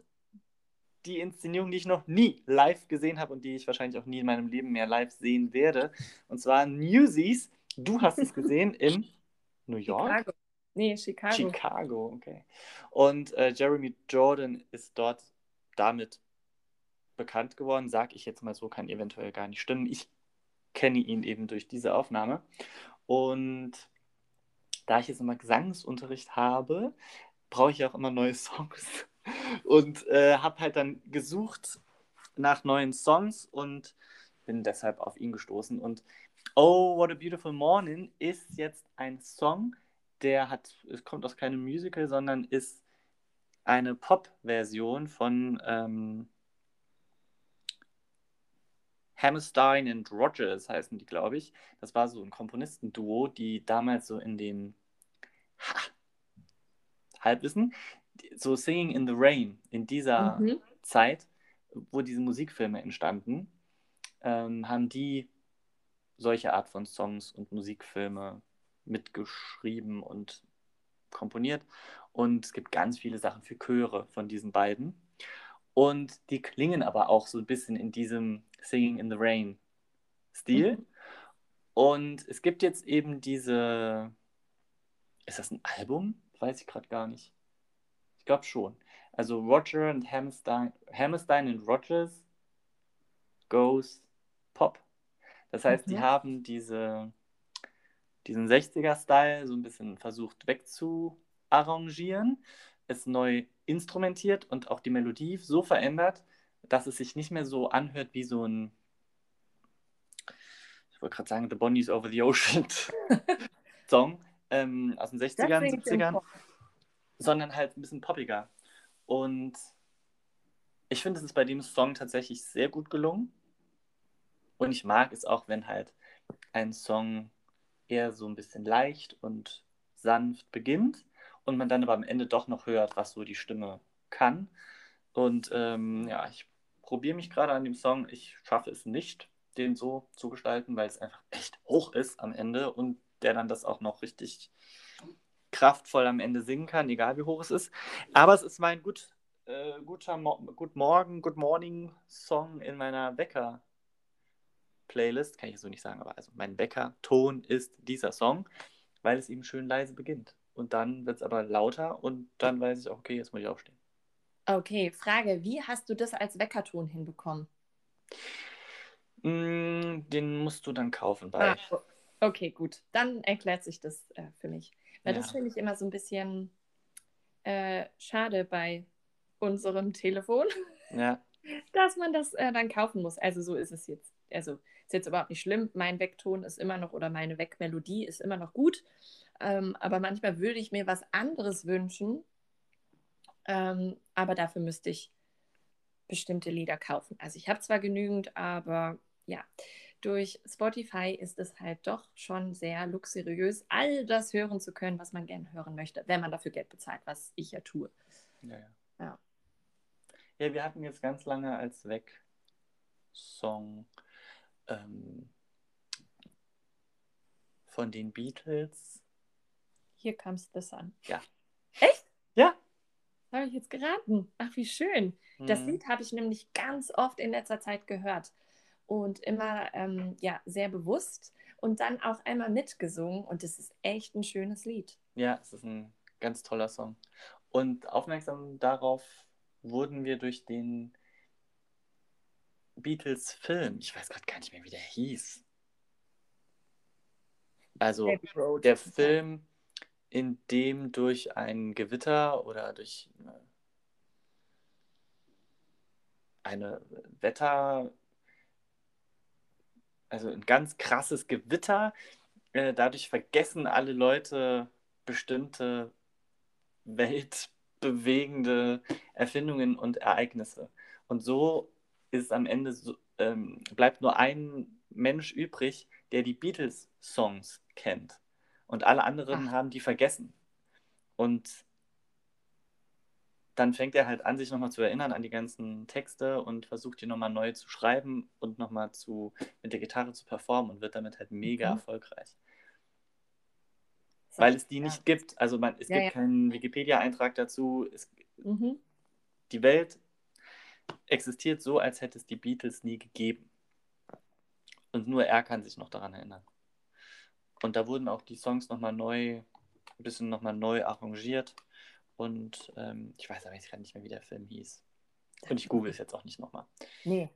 Speaker 1: die Inszenierung, die ich noch nie live gesehen habe und die ich wahrscheinlich auch nie in meinem Leben mehr live sehen werde. Und zwar Newsies. Du hast es gesehen in New York?
Speaker 2: Chicago. Nee, Chicago.
Speaker 1: Chicago, okay. Und äh, Jeremy Jordan ist dort damit bekannt geworden, sag ich jetzt mal so, kann eventuell gar nicht stimmen. Ich kenne ihn eben durch diese Aufnahme. Und da ich jetzt immer Gesangsunterricht habe, brauche ich auch immer neue Songs. Und äh, habe halt dann gesucht nach neuen Songs und bin deshalb auf ihn gestoßen. Und Oh, What a Beautiful Morning ist jetzt ein Song, der hat, es kommt aus keinem Musical, sondern ist eine Pop-Version von ähm, Hammerstein und Rogers heißen die, glaube ich. Das war so ein Komponistenduo, die damals so in den ha, Halbwissen, so Singing in the Rain in dieser
Speaker 2: Mhm.
Speaker 1: Zeit wo diese Musikfilme entstanden, ähm, haben die solche Art von Songs und Musikfilme mitgeschrieben und komponiert. Und es gibt ganz viele Sachen für Chöre von diesen beiden. Und die klingen aber auch so ein bisschen in diesem Singing in the Rain Stil. Mhm. Und es gibt jetzt eben diese. Ist das ein Album? Weiß ich gerade gar nicht. Ich glaube schon. Also Roger und Hammerstein, Hammerstein und Rogers Goes Pop. Das heißt, mhm. die haben diese, diesen 60er-Style so ein bisschen versucht wegzuarrangieren, es neu instrumentiert und auch die Melodie so verändert, dass es sich nicht mehr so anhört wie so ein, ich wollte gerade sagen, The Bonnies Over the Ocean Song ähm, aus den 60ern, 70ern, sondern halt ein bisschen poppiger. Und ich finde, es ist bei dem Song tatsächlich sehr gut gelungen. Und ich mag es auch, wenn halt ein Song eher so ein bisschen leicht und sanft beginnt und man dann aber am Ende doch noch hört, was so die Stimme kann. Und ähm, ja, ich probiere mich gerade an dem Song. Ich schaffe es nicht, den so zu gestalten, weil es einfach echt hoch ist am Ende und der dann das auch noch richtig kraftvoll am Ende singen kann, egal wie hoch es ist. Aber es ist mein gut, äh, guter Mo Good Morgen, Good Morning Song in meiner Wecker Playlist, kann ich so nicht sagen, aber also mein Wecker-Ton ist dieser Song, weil es eben schön leise beginnt. Und dann wird es aber lauter und dann weiß ich auch, okay, jetzt muss ich aufstehen.
Speaker 2: Okay, Frage, wie hast du das als Weckerton hinbekommen?
Speaker 1: Mm, den musst du dann kaufen bei. Ah,
Speaker 2: okay, gut. Dann erklärt sich das äh, für mich. Weil ja. das finde ich immer so ein bisschen äh, schade bei unserem Telefon.
Speaker 1: Ja.
Speaker 2: Dass man das äh, dann kaufen muss. Also so ist es jetzt. Also ist jetzt überhaupt nicht schlimm. Mein Weckton ist immer noch oder meine Weckmelodie ist immer noch gut. Ähm, aber manchmal würde ich mir was anderes wünschen. Ähm, aber dafür müsste ich bestimmte Lieder kaufen. Also ich habe zwar genügend, aber ja, durch Spotify ist es halt doch schon sehr luxuriös, all das hören zu können, was man gerne hören möchte, wenn man dafür Geld bezahlt, was ich ja tue.
Speaker 1: Ja, ja. Ja, ja wir hatten jetzt ganz lange als Weg-Song ähm, von den Beatles.
Speaker 2: Hier kam's das an.
Speaker 1: Ja.
Speaker 2: Echt?
Speaker 1: Ja.
Speaker 2: Habe ich jetzt geraten. Ach, wie schön. Mhm. Das Lied habe ich nämlich ganz oft in letzter Zeit gehört und immer ähm, ja, sehr bewusst und dann auch einmal mitgesungen und es ist echt ein schönes Lied.
Speaker 1: Ja, es ist ein ganz toller Song. Und aufmerksam darauf wurden wir durch den Beatles-Film. Ich weiß gerade gar nicht mehr, wie der hieß. Also der Film, in dem durch ein Gewitter oder durch eine Wetter, also ein ganz krasses Gewitter, äh, dadurch vergessen alle Leute bestimmte weltbewegende Erfindungen und Ereignisse. Und so ist am Ende so, ähm, bleibt nur ein Mensch übrig, der die Beatles-Songs kennt. Und alle anderen Ach. haben die vergessen. Und dann fängt er halt an, sich nochmal zu erinnern an die ganzen Texte und versucht die nochmal neu zu schreiben und nochmal zu, mit der Gitarre zu performen und wird damit halt mega mhm. erfolgreich. Weil es die ja. nicht gibt. Also man, es ja, gibt ja. keinen Wikipedia-Eintrag dazu. Es, mhm. Die Welt existiert so, als hätte es die Beatles nie gegeben. Und nur er kann sich noch daran erinnern. Und da wurden auch die Songs nochmal neu, ein bisschen nochmal neu arrangiert. Und ähm, ich weiß aber jetzt gerade nicht mehr, wie der Film hieß. Und ich google es jetzt auch nicht nochmal.
Speaker 2: Nee.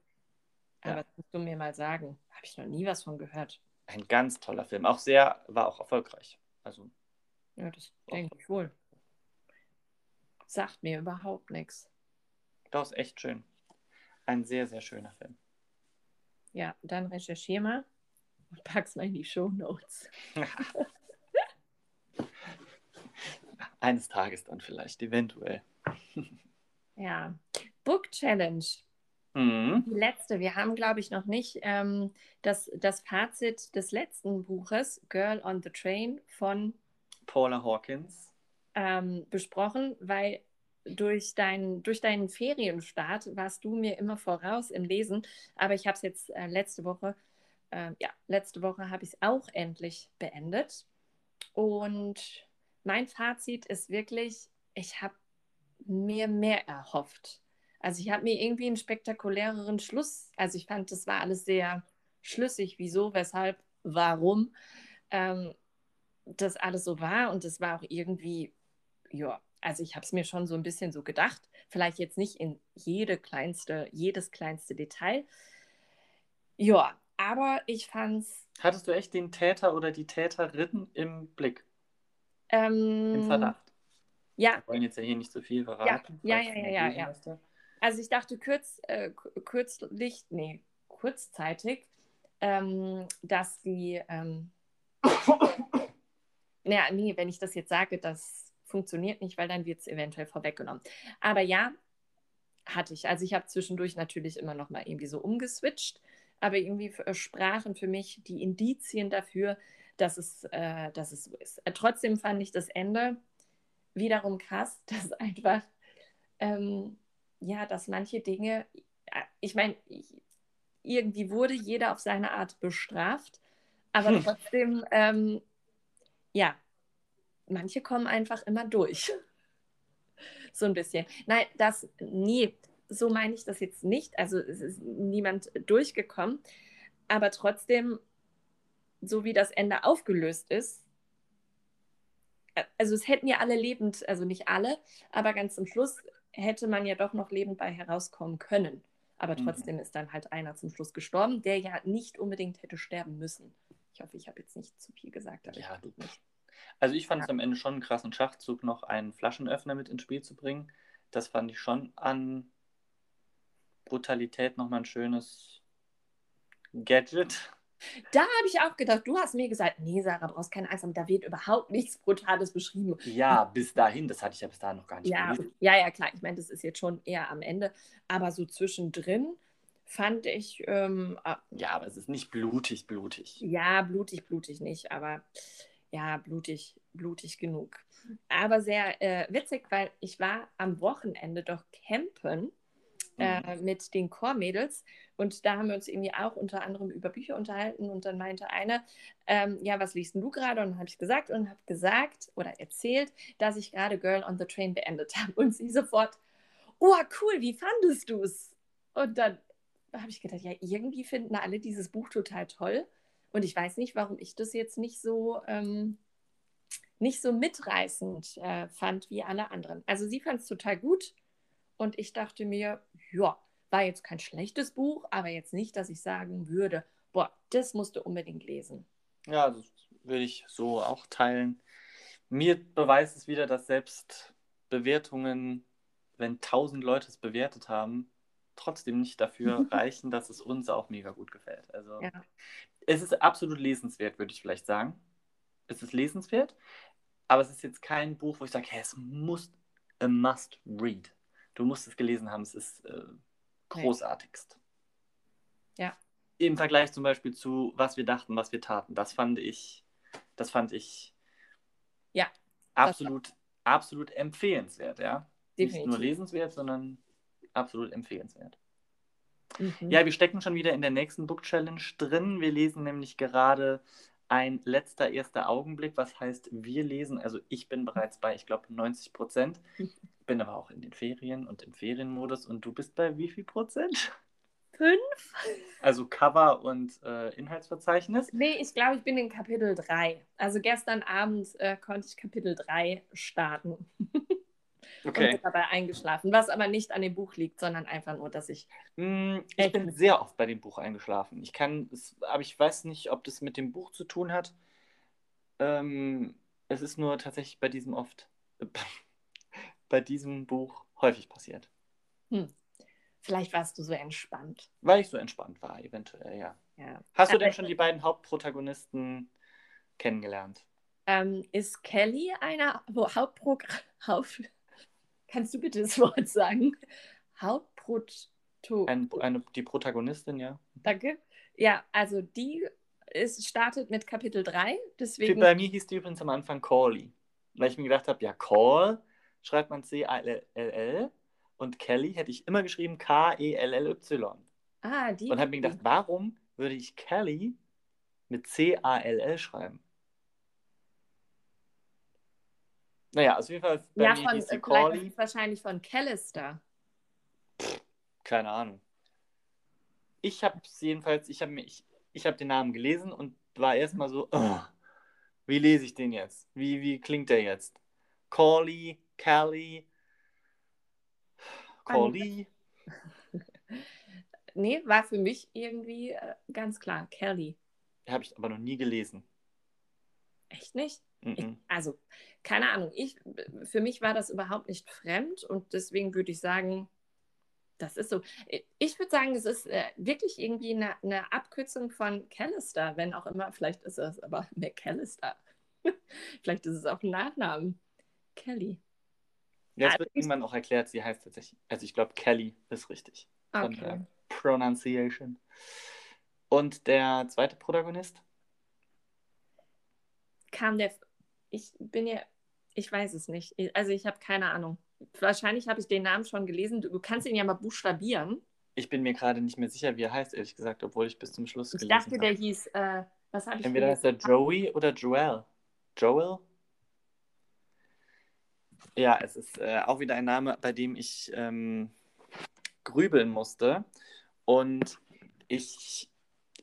Speaker 2: Aber ja. musst du mir mal sagen. Habe ich noch nie was von gehört.
Speaker 1: Ein ganz toller Film. Auch sehr, war auch erfolgreich. Also.
Speaker 2: Ja, das denke ich wohl. Sagt mir überhaupt nichts.
Speaker 1: Das ist echt schön. Ein sehr, sehr schöner Film.
Speaker 2: Ja, dann recherchier mal und pack's mal in die Show Notes.
Speaker 1: Eines Tages dann vielleicht, eventuell.
Speaker 2: ja. Book Challenge. Mhm. Die letzte. Wir haben, glaube ich, noch nicht ähm, das, das Fazit des letzten Buches, Girl on the Train von
Speaker 1: Paula Hawkins,
Speaker 2: ähm, besprochen, weil durch, dein, durch deinen Ferienstart warst du mir immer voraus im Lesen, aber ich habe es jetzt äh, letzte Woche, äh, ja, letzte Woche habe ich es auch endlich beendet. Und mein Fazit ist wirklich, ich habe mir mehr erhofft. Also ich habe mir irgendwie einen spektakuläreren Schluss, also ich fand, das war alles sehr schlüssig, wieso, weshalb, warum ähm, das alles so war und es war auch irgendwie, ja, also ich habe es mir schon so ein bisschen so gedacht, vielleicht jetzt nicht in jede kleinste, jedes kleinste Detail. Ja, aber ich fand's.
Speaker 1: Hattest du echt den Täter oder die Täterin im Blick?
Speaker 2: Ähm,
Speaker 1: Im Verdacht?
Speaker 2: Ja.
Speaker 1: Wir wollen jetzt ja hier nicht so viel verraten.
Speaker 2: Ja, ja, ja, ja, ja, ja. Also ich dachte kurz, äh, kürzlich, nee, kurzzeitig, ähm, dass die, ähm, naja, nee, wenn ich das jetzt sage, das funktioniert nicht, weil dann wird es eventuell vorweggenommen. Aber ja, hatte ich. Also ich habe zwischendurch natürlich immer noch mal irgendwie so umgeswitcht, aber irgendwie sprachen für mich die Indizien dafür, dass es, äh, dass es so ist. Äh, trotzdem fand ich das Ende wiederum krass, dass einfach, ähm, ja, dass manche Dinge, äh, ich meine, irgendwie wurde jeder auf seine Art bestraft, aber hm. trotzdem, ähm, ja, manche kommen einfach immer durch. so ein bisschen. Nein, das, nee, so meine ich das jetzt nicht. Also es ist niemand durchgekommen, aber trotzdem, so wie das Ende aufgelöst ist, also es hätten ja alle lebend, also nicht alle, aber ganz zum Schluss hätte man ja doch noch lebend bei herauskommen können. Aber mhm. trotzdem mhm. ist dann halt einer zum Schluss gestorben, der ja nicht unbedingt hätte sterben müssen. Ich hoffe, ich habe jetzt nicht zu viel gesagt. Aber
Speaker 1: ja, du nicht. Also ich fand ja. es am Ende schon einen krassen Schachzug, noch einen Flaschenöffner mit ins Spiel zu bringen. Das fand ich schon an Brutalität nochmal ein schönes Gadget.
Speaker 2: Da habe ich auch gedacht, du hast mir gesagt, nee, Sarah, brauchst keine Angst haben, da wird überhaupt nichts Brutales beschrieben.
Speaker 1: Ja, bis dahin, das hatte ich ja bis dahin noch gar nicht
Speaker 2: ja, Ja, ja, klar, ich meine, das ist jetzt schon eher am Ende, aber so zwischendrin fand ich... Ähm,
Speaker 1: ah, ja, aber es ist nicht blutig, blutig.
Speaker 2: Ja, blutig, blutig nicht, aber ja, blutig, blutig genug. Aber sehr äh, witzig, weil ich war am Wochenende doch campen äh, mhm. mit den Chormädels. Und da haben wir uns irgendwie auch unter anderem über Bücher unterhalten. Und dann meinte eine, ähm, ja, was liest du gerade? Und dann habe ich gesagt und habe gesagt oder erzählt, dass ich gerade Girl on the Train beendet habe. Und sie sofort, oh, cool, wie fandest du es? Und dann habe ich gedacht, ja, irgendwie finden alle dieses Buch total toll. Und ich weiß nicht, warum ich das jetzt nicht so, ähm, nicht so mitreißend äh, fand wie alle anderen. Also sie fand es total gut. Und ich dachte mir, ja, war jetzt kein schlechtes Buch, aber jetzt nicht, dass ich sagen würde, boah, das musst du unbedingt lesen.
Speaker 1: Ja, das würde ich so auch teilen. Mir beweist es wieder, dass selbst Bewertungen, wenn tausend Leute es bewertet haben, trotzdem nicht dafür reichen, dass es uns auch mega gut gefällt. Also ja. es ist absolut lesenswert, würde ich vielleicht sagen. Es ist lesenswert, aber es ist jetzt kein Buch, wo ich sage, hey, es muss a must read. Du musst es gelesen haben, es ist äh, großartigst.
Speaker 2: Ja.
Speaker 1: Im Vergleich zum Beispiel zu was wir dachten, was wir taten. Das fand ich, das fand ich
Speaker 2: ja,
Speaker 1: absolut, absolut empfehlenswert, ja. Definitiv. Nicht nur lesenswert, sondern absolut empfehlenswert. Mhm. Ja, wir stecken schon wieder in der nächsten Book Challenge drin. Wir lesen nämlich gerade ein letzter erster Augenblick, was heißt, wir lesen, also ich bin bereits bei, ich glaube, 90 Prozent. bin aber auch in den Ferien und im Ferienmodus. Und du bist bei wie viel Prozent?
Speaker 2: Fünf?
Speaker 1: Also Cover und äh, Inhaltsverzeichnis?
Speaker 2: Nee, ich glaube, ich bin in Kapitel 3. Also gestern Abend äh, konnte ich Kapitel 3 starten. Okay. Und bin dabei eingeschlafen. Was aber nicht an dem Buch liegt, sondern einfach nur, dass ich.
Speaker 1: Mm, ich bin sehr oft bei dem Buch eingeschlafen. Ich kann, es, aber ich weiß nicht, ob das mit dem Buch zu tun hat. Ähm, es ist nur tatsächlich bei diesem oft. bei diesem Buch häufig passiert.
Speaker 2: Hm. Vielleicht warst du so entspannt.
Speaker 1: Weil ich so entspannt war, eventuell, ja. ja. Hast du denn schon die beiden Hauptprotagonisten kennengelernt?
Speaker 2: Ähm, ist Kelly einer Hauptprogramm? Haupt Kannst du bitte das Wort sagen? Hauptproto.
Speaker 1: Ein, eine, die Protagonistin, ja.
Speaker 2: Danke. Ja, also die ist, startet mit Kapitel 3. Deswegen...
Speaker 1: Bei mir hieß die übrigens am Anfang Corley. Weil ich mir gedacht habe, ja, Call schreibt man C-A-L-L und Kelly hätte ich immer geschrieben K-E-L-L-Y.
Speaker 2: Ah, die.
Speaker 1: Und habe mir gedacht, warum würde ich Kelly mit C-A-L-L schreiben? Naja, auf jeden Fall
Speaker 2: ja, von,
Speaker 1: sie
Speaker 2: äh, vielleicht es wahrscheinlich von Callister.
Speaker 1: Keine Ahnung. Ich habe jedenfalls, ich habe ich, ich hab den Namen gelesen und war erstmal so, "Ugh, wie lese ich den jetzt? Wie, wie klingt der jetzt? Corley, Callie, Corley.
Speaker 2: Nee, war für mich irgendwie äh, ganz klar. Kelly.
Speaker 1: Habe ich aber noch nie gelesen.
Speaker 2: Echt nicht? Ich,
Speaker 1: Mhm.
Speaker 2: also, keine Ahnung. Ich, für mich war das überhaupt nicht fremd und deswegen würde ich sagen, das ist so. Ich würde sagen, es ist äh, wirklich irgendwie eine, eine Abkürzung von Callister, wenn auch immer. Vielleicht ist es aber McAllister. vielleicht ist es auch ein Nachnamen. Kelly.
Speaker 1: Ja,
Speaker 2: Ah,
Speaker 1: wird
Speaker 2: ich-
Speaker 1: irgendwann auch erklärt, sie heißt tatsächlich, also ich glaube, Kelly ist richtig. Von
Speaker 2: Okay.
Speaker 1: der Pronunciation. Und der zweite Protagonist?
Speaker 2: Kam der. Ich bin ja. Ich weiß es nicht. Also, ich habe keine Ahnung. Wahrscheinlich habe ich den Namen schon gelesen. Du, du kannst ihn ja mal buchstabieren.
Speaker 1: Ich bin mir gerade nicht mehr sicher, wie er heißt, ehrlich gesagt, obwohl ich bis zum Schluss
Speaker 2: Ich
Speaker 1: gelesen
Speaker 2: dachte,
Speaker 1: habe.
Speaker 2: der hieß. Äh, was habe ich
Speaker 1: Entweder heißt er Joey oder Joel. Joel? Ja, es ist äh, auch wieder ein Name, bei dem ich ähm, grübeln musste. Und ich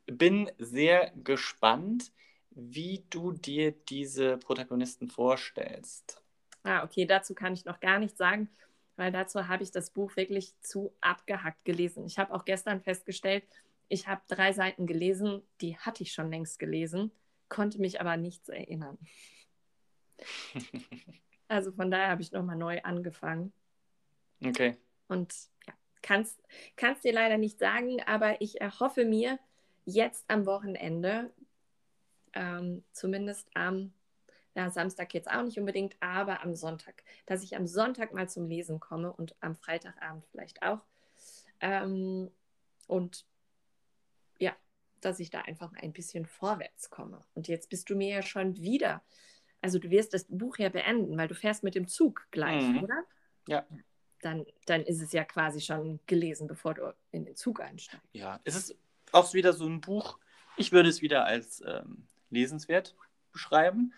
Speaker 1: bin sehr gespannt, wie du dir diese Protagonisten vorstellst.
Speaker 2: Ah, okay, dazu kann ich noch gar nichts sagen, weil dazu habe ich das Buch wirklich zu abgehackt gelesen. Ich habe auch gestern festgestellt, ich habe drei Seiten gelesen, die hatte ich schon längst gelesen, konnte mich aber nichts erinnern. Also von daher habe ich nochmal neu angefangen
Speaker 1: Okay.
Speaker 2: und ja, kannst, kannst dir leider nicht sagen, aber ich erhoffe mir jetzt am Wochenende, ähm, zumindest am ja, Samstag jetzt auch nicht unbedingt, aber am Sonntag, dass ich am Sonntag mal zum Lesen komme und am Freitagabend vielleicht auch. Ähm, und ja, dass ich da einfach ein bisschen vorwärts komme. Und jetzt bist du mir ja schon wieder, also du wirst das Buch ja beenden, weil du fährst mit dem Zug gleich,
Speaker 1: Mhm.
Speaker 2: oder?
Speaker 1: Ja.
Speaker 2: Dann, dann ist es ja quasi schon gelesen, bevor du in den Zug einsteigst.
Speaker 1: Ja, es ist auch wieder so ein Buch. Ich würde es wieder als ähm, lesenswert beschreiben,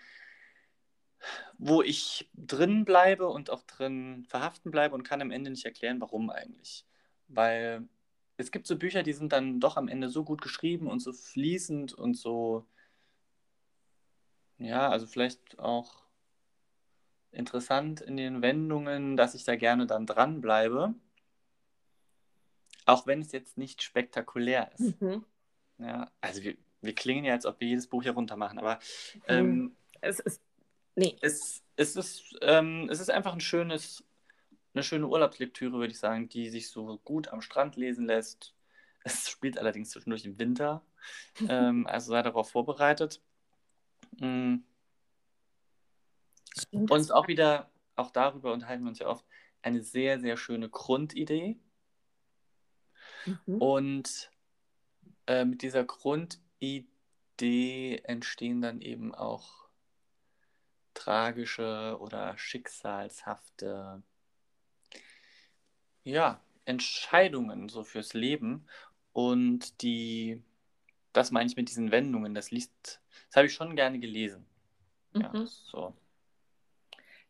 Speaker 1: wo ich drin bleibe und auch drin verhaften bleibe und kann am Ende nicht erklären, warum eigentlich. Weil es gibt so Bücher, die sind dann doch am Ende so gut geschrieben und so fließend und so, ja, also vielleicht auch interessant in den Wendungen, dass ich da gerne dann dranbleibe. Auch wenn es jetzt nicht spektakulär ist.
Speaker 2: Mhm.
Speaker 1: Ja, also wir, wir klingen ja, als ob wir jedes Buch hier runter machen, aber ähm,
Speaker 2: Es ist, nee,
Speaker 1: es, es, ist, ähm, es ist einfach ein schönes, eine schöne Urlaubslektüre, würde ich sagen, die sich so gut am Strand lesen lässt. Es spielt allerdings zwischendurch im Winter, ähm, also sei darauf vorbereitet. Es ist auch wieder, auch darüber unterhalten wir uns ja oft, eine sehr, sehr schöne Grundidee.
Speaker 2: Mhm.
Speaker 1: Und äh, mit dieser Grundidee entstehen dann eben auch tragische oder schicksalshafte ja, Entscheidungen so fürs Leben. Und die, das meine ich mit diesen Wendungen, das liest, das habe ich schon gerne gelesen. Ja,
Speaker 2: Mhm.
Speaker 1: so.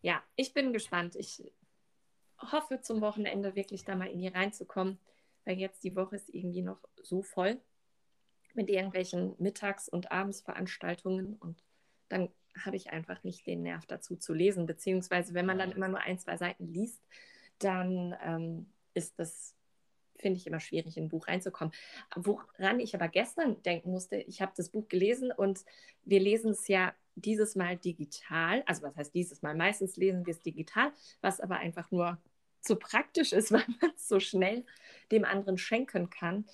Speaker 2: Ja, ich bin gespannt. Ich hoffe zum Wochenende wirklich da mal in die reinzukommen, weil jetzt die Woche ist irgendwie noch so voll mit irgendwelchen Mittags- und Abendsveranstaltungen und dann habe ich einfach nicht den Nerv dazu zu lesen, beziehungsweise wenn man dann immer nur ein, zwei Seiten liest, dann ähm, ist das, finde ich, immer schwierig, in ein Buch reinzukommen. Woran ich aber gestern denken musste, ich habe das Buch gelesen und wir lesen es ja dieses Mal digital. Also was heißt dieses Mal? Meistens lesen wir es digital, was aber einfach nur so praktisch ist, weil man es so schnell dem anderen schenken kann.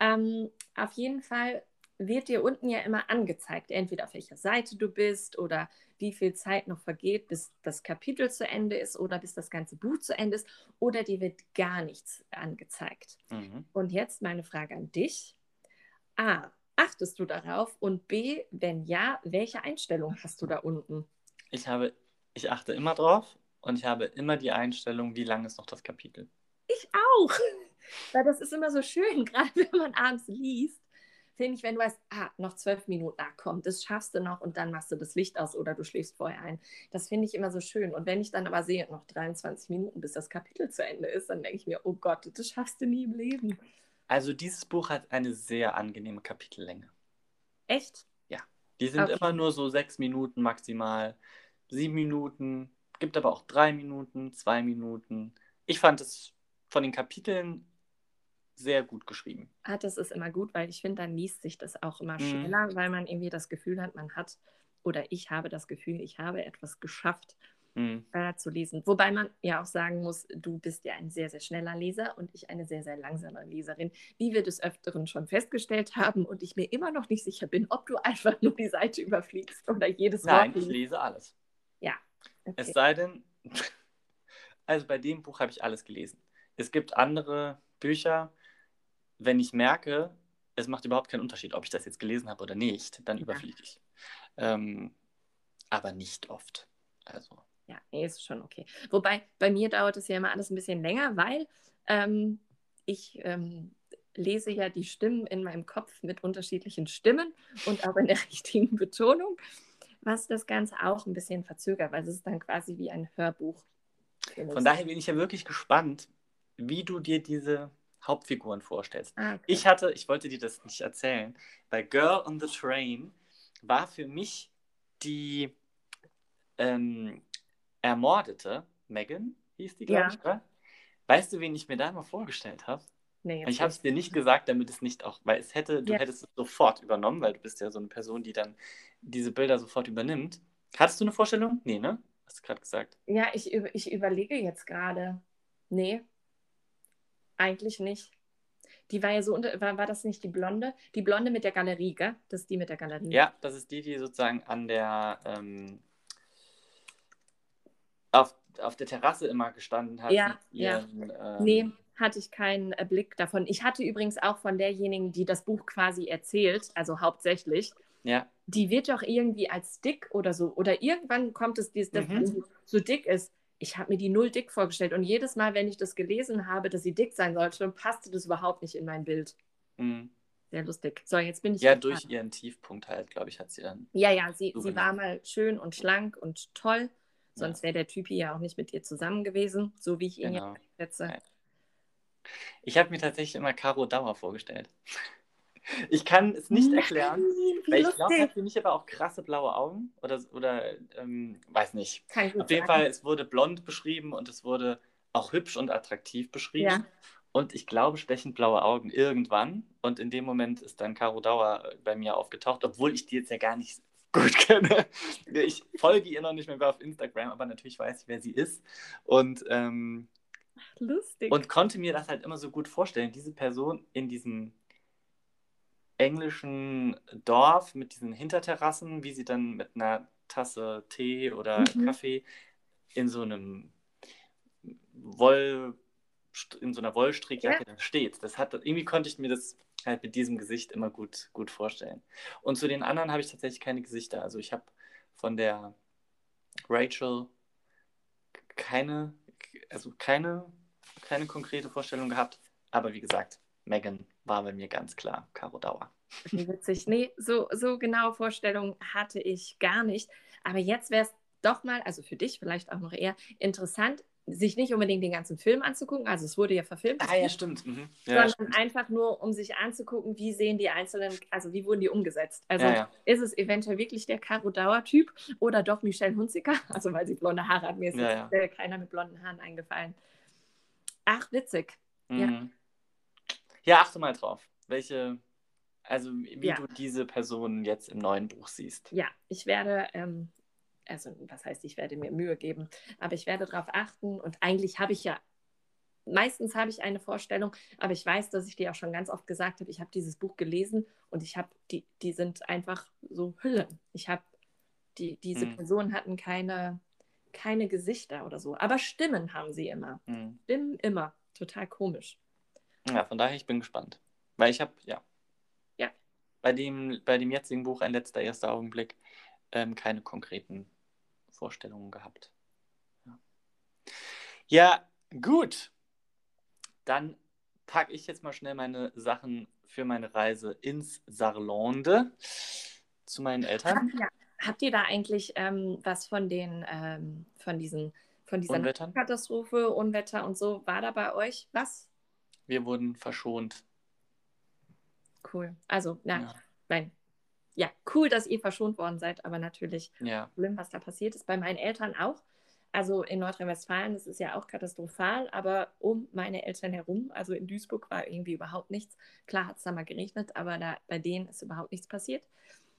Speaker 2: Ähm, auf jeden Fall wird dir unten ja immer angezeigt, entweder auf welcher Seite du bist oder wie viel Zeit noch vergeht, bis das Kapitel zu Ende ist oder bis das ganze Buch zu Ende ist oder dir wird gar nichts angezeigt.
Speaker 1: Mhm.
Speaker 2: Und jetzt meine Frage an dich. A, achtest du darauf? Und B, wenn ja, welche Einstellung hast du da unten?
Speaker 1: Ich habe, ich achte immer drauf und ich habe immer die Einstellung, wie lang ist noch das Kapitel.
Speaker 2: Ich auch. Weil das ist immer so schön, gerade wenn man abends liest. Finde ich, wenn du weißt, ah, noch zwölf Minuten, ah, komm, das schaffst du noch und dann machst du das Licht aus oder du schläfst vorher ein. Das finde ich immer so schön. Und wenn ich dann aber sehe, noch 23 Minuten, bis das Kapitel zu Ende ist, dann denke ich mir, oh Gott, das schaffst du nie im Leben.
Speaker 1: Also dieses Buch hat eine sehr angenehme Kapitellänge.
Speaker 2: Echt?
Speaker 1: Ja. Die sind
Speaker 2: Okay.
Speaker 1: immer nur so sechs Minuten maximal, sieben Minuten, gibt aber auch drei Minuten, zwei Minuten. Ich fand es von den Kapiteln sehr gut geschrieben.
Speaker 2: Ah, das ist immer gut, weil ich finde, dann liest sich das auch immer
Speaker 1: Mhm.
Speaker 2: schneller, weil man irgendwie das Gefühl hat, man hat, oder ich habe das Gefühl, ich habe etwas geschafft
Speaker 1: Hm.
Speaker 2: äh, zu lesen. Wobei man ja auch sagen muss, du bist ja ein sehr, sehr schneller Leser und ich eine sehr, sehr langsame Leserin, wie wir des Öfteren schon festgestellt haben und ich mir immer noch nicht sicher bin, ob du einfach nur die Seite überfliegst oder jedes
Speaker 1: Nein,
Speaker 2: Wort
Speaker 1: ich lese alles. Es
Speaker 2: Okay.
Speaker 1: sei denn, also bei dem Buch habe ich alles gelesen. Es gibt andere Bücher, wenn ich merke, es macht überhaupt keinen Unterschied, ob ich das jetzt gelesen habe oder nicht, dann
Speaker 2: Ja.
Speaker 1: überfliege ich. Ähm, aber nicht oft. Also,
Speaker 2: Ja, nee, ist schon okay. Wobei, bei mir dauert es ja immer alles ein bisschen länger, weil ähm, ich ähm, lese ja die Stimmen in meinem Kopf mit unterschiedlichen Stimmen und auch in der richtigen Betonung, was das Ganze auch ein bisschen verzögert, weil es ist dann quasi wie ein Hörbuch.
Speaker 1: von daher bin ich ja wirklich gespannt, wie du dir diese Hauptfiguren vorstellst.
Speaker 2: Ah, okay.
Speaker 1: Ich hatte, ich wollte dir das nicht erzählen, bei Girl on the Train war für mich die ähm, ermordete Megan, hieß die, glaube
Speaker 2: Ja.
Speaker 1: ich, oder? Weißt du, wen ich mir da mal vorgestellt habe?
Speaker 2: nee,
Speaker 1: Ich habe es dir nicht gesagt, damit es nicht auch, weil es hätte, du
Speaker 2: Ja.
Speaker 1: hättest es sofort übernommen, weil du bist ja so eine Person, die dann diese Bilder sofort übernimmt. Hattest du eine Vorstellung? Nee, ne? Hast du gerade gesagt.
Speaker 2: Ja, ich, ich überlege jetzt gerade. Nee, eigentlich nicht. Die war ja so unter, war, war das nicht die Blonde? Die Blonde mit der Galerie, gell? Das ist die mit der Galerie.
Speaker 1: Ja, das ist die, die sozusagen an der ähm, auf, auf der Terrasse immer gestanden hat.
Speaker 2: Ja,
Speaker 1: ihren, ähm,
Speaker 2: Nee, hatte ich keinen äh, Blick davon. Ich hatte übrigens auch von derjenigen, die das Buch quasi erzählt, also hauptsächlich,
Speaker 1: Ja,
Speaker 2: die wird doch irgendwie als dick oder so. Oder irgendwann kommt es, dass das
Speaker 1: Mhm.
Speaker 2: Buch so dick ist. Ich habe mir die null dick vorgestellt. Und jedes Mal, wenn ich das gelesen habe, dass sie dick sein sollte, passte das überhaupt nicht in mein Bild.
Speaker 1: mhm.
Speaker 2: Sehr lustig. So, jetzt bin ich.
Speaker 1: ja durch ihren Tiefpunkt halt, glaube ich, hat sie dann.
Speaker 2: Ja, ja, sie,
Speaker 1: So
Speaker 2: sie war mal schön und schlank und toll. Sonst wäre der Typi ja auch nicht mit ihr zusammen gewesen, so wie ich ihn
Speaker 1: Genau.
Speaker 2: jetzt.
Speaker 1: Ja. Ich habe mir tatsächlich immer Caro Dauer vorgestellt. Ich kann es nicht erklären,
Speaker 2: Nein,
Speaker 1: ich glaube, hat für mich aber auch krasse blaue Augen oder, oder ähm, weiß nicht.
Speaker 2: Kann gut
Speaker 1: Auf jeden
Speaker 2: sein.
Speaker 1: Fall, es wurde blond beschrieben und es wurde auch hübsch und attraktiv beschrieben.
Speaker 2: Ja.
Speaker 1: Und ich glaube, stechend blaue Augen irgendwann. Und in dem Moment ist dann Caro Dauer bei mir aufgetaucht, obwohl ich die jetzt ja gar nicht gut kenne. Ich folge ihr noch nicht mehr auf Instagram, aber natürlich weiß ich, wer sie ist. Und, ähm,
Speaker 2: Lustig.
Speaker 1: und konnte mir das halt immer so gut vorstellen. Diese Person in diesem englischen Dorf mit diesen Hinterterrassen, wie sie dann mit einer Tasse Tee oder
Speaker 2: Mhm.
Speaker 1: Kaffee in so einem Woll, in so einer Wollstrickjacke da steht. Das hat, irgendwie konnte ich mir das halt mit diesem Gesicht immer gut, gut vorstellen. Und zu den anderen habe ich tatsächlich keine Gesichter. Also ich habe von der Rachel keine, also keine, keine konkrete Vorstellung gehabt. Aber wie gesagt, Megan war bei mir ganz klar Caro Dauer.
Speaker 2: Wie witzig. Nee, so, so genaue Vorstellungen hatte ich gar nicht. Aber jetzt wäre es doch mal, also für dich vielleicht auch noch eher interessant, sich nicht unbedingt den ganzen Film anzugucken. Also es wurde ja verfilmt.
Speaker 1: Ah ja, stimmt. Mhm. Ja,
Speaker 2: sondern einfach nur, um sich anzugucken, wie sehen die einzelnen, also wie wurden die umgesetzt. Also
Speaker 1: ja, ja.
Speaker 2: ist es eventuell wirklich der Caro Dauer-Typ oder doch Michelle Hunziker? Also weil sie blonde Haare hat, mir ist
Speaker 1: Ja,
Speaker 2: jetzt äh, keiner mit blonden Haaren eingefallen. Ach, witzig.
Speaker 1: Mhm. Ja, achte mal drauf. Welche, also wie
Speaker 2: Ja.
Speaker 1: du diese Person jetzt im neuen Buch siehst.
Speaker 2: Ja, ich werde, ähm, also was heißt, ich werde mir Mühe geben, aber ich werde darauf achten und eigentlich habe ich ja, meistens habe ich eine Vorstellung, aber ich weiß, dass ich dir auch schon ganz oft gesagt habe, ich habe dieses Buch gelesen und ich habe, die, die sind einfach so Hüllen. Ich habe, die, diese
Speaker 1: Mhm.
Speaker 2: Personen hatten keine, keine Gesichter oder so, aber Stimmen haben sie immer.
Speaker 1: Mhm.
Speaker 2: Stimmen immer. Total komisch.
Speaker 1: Ja, von daher, ich bin gespannt. Weil ich habe, ja.
Speaker 2: Ja.
Speaker 1: Bei dem, bei dem jetzigen Buch, ein letzter erster Augenblick, ähm, keine konkreten Vorstellungen gehabt. Ja, gut. Dann packe ich jetzt mal schnell meine Sachen für meine Reise ins Sarlande zu meinen Eltern.
Speaker 2: Habt ihr, habt ihr da eigentlich ähm, was von den ähm, von diesen von dieser
Speaker 1: Unwettern?
Speaker 2: Katastrophe, Unwetter und so? War da bei euch was?
Speaker 1: Wir wurden verschont.
Speaker 2: Cool. Also, na,
Speaker 1: Ja.
Speaker 2: nein. Ja, cool, dass ihr verschont worden seid, aber natürlich
Speaker 1: Ja,
Speaker 2: schlimm, was da passiert ist. Bei meinen Eltern auch. Also in Nordrhein-Westfalen, das ist ja auch katastrophal, aber um meine Eltern herum, also in Duisburg, war irgendwie überhaupt nichts. Klar hat es da mal geregnet, aber da, bei denen ist überhaupt nichts passiert.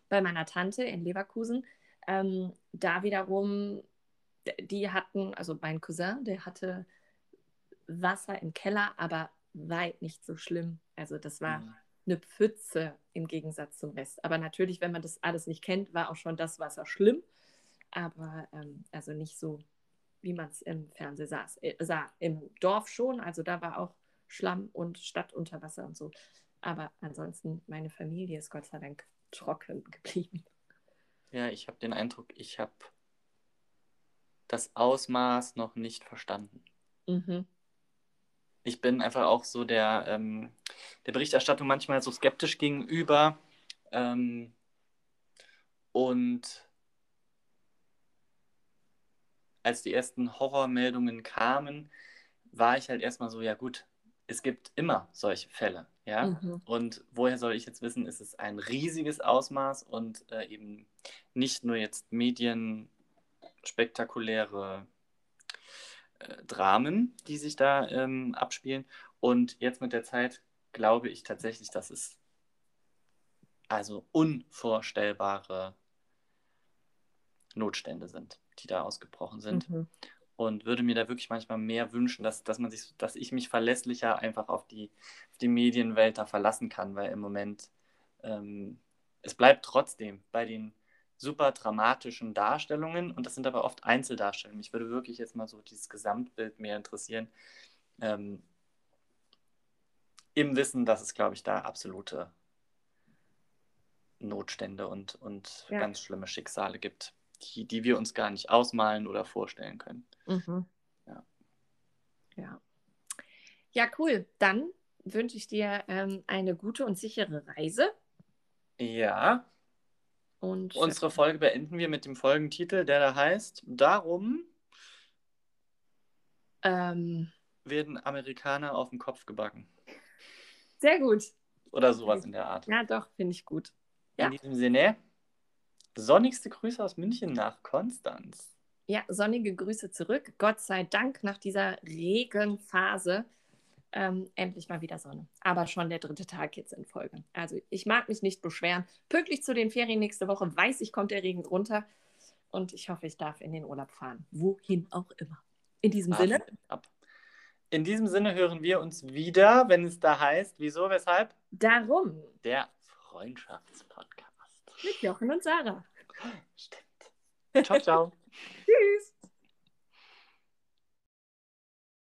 Speaker 2: Bei meiner Tante in Leverkusen, ähm, da wiederum, die hatten, also mein Cousin, der hatte Wasser im Keller, aber weit nicht so schlimm. Also das war
Speaker 1: Mhm.
Speaker 2: eine Pfütze im Gegensatz zum Rest. Aber natürlich, wenn man das alles nicht kennt, war auch schon das Wasser schlimm. Aber ähm, also nicht so, wie man es im Fernsehen saß, äh, sah. Im Dorf schon, also da war auch Schlamm und Stadt unter Wasser und so. Aber ansonsten, meine Familie ist Gott sei Dank trocken geblieben.
Speaker 1: ja, ich habe den Eindruck, ich habe das Ausmaß noch nicht verstanden.
Speaker 2: Mhm.
Speaker 1: Ich bin einfach auch so der, ähm, der Berichterstattung manchmal so skeptisch gegenüber. Ähm, und als die ersten Horrormeldungen kamen, war ich halt erstmal so, ja gut, es gibt immer solche Fälle, ja.
Speaker 2: Mhm.
Speaker 1: Und woher soll ich jetzt wissen, ist es ein riesiges Ausmaß und äh, eben nicht nur jetzt medienspektakuläre äh, Dramen, die sich da ähm, abspielen. Und jetzt mit der Zeit glaube ich tatsächlich, dass es also unvorstellbare Notstände sind, die da ausgebrochen sind
Speaker 2: Mhm.
Speaker 1: und würde mir da wirklich manchmal mehr wünschen, dass, dass man sich, dass ich mich verlässlicher einfach auf die, auf die Medienwelt da verlassen kann, weil im Moment ähm, es bleibt trotzdem bei den super dramatischen Darstellungen und das sind aber oft Einzeldarstellungen. Mich würde wirklich jetzt mal so dieses Gesamtbild mehr interessieren. Ähm, Im Wissen, dass es, glaube ich, da absolute Notstände und, und
Speaker 2: Ja.
Speaker 1: ganz schlimme Schicksale gibt, die, die wir uns gar nicht ausmalen oder vorstellen können.
Speaker 2: Mhm.
Speaker 1: Ja.
Speaker 2: Ja. Ja, cool. Dann wünsche ich dir ähm, eine gute und sichere Reise.
Speaker 1: Ja,
Speaker 2: Und
Speaker 1: unsere Folge beenden wir mit dem Folgentitel, der da heißt, darum
Speaker 2: ähm,
Speaker 1: werden Amerikaner auf den Kopf gebacken.
Speaker 2: sehr gut.
Speaker 1: Oder sowas in der Art.
Speaker 2: Ja, doch, finde ich gut. Ja.
Speaker 1: In diesem Sinne, sonnigste Grüße aus München nach Konstanz.
Speaker 2: Ja, sonnige Grüße zurück. Gott sei Dank nach dieser Regenphase ähm, endlich mal wieder Sonne. Aber schon der dritte Tag jetzt in Folge. Also ich mag mich nicht beschweren. Pünktlich zu den Ferien nächste Woche weiß ich, kommt der Regen runter. Und ich hoffe, ich darf in den Urlaub fahren. Wohin auch immer. In diesem Sinne,
Speaker 1: Wahnsinn. Ab. In diesem Sinne hören wir uns wieder, wenn es da heißt, wieso, weshalb?
Speaker 2: darum
Speaker 1: Der Freundschaftspodcast.
Speaker 2: mit Jochen und Sarah.
Speaker 1: Stimmt. Ciao, ciao.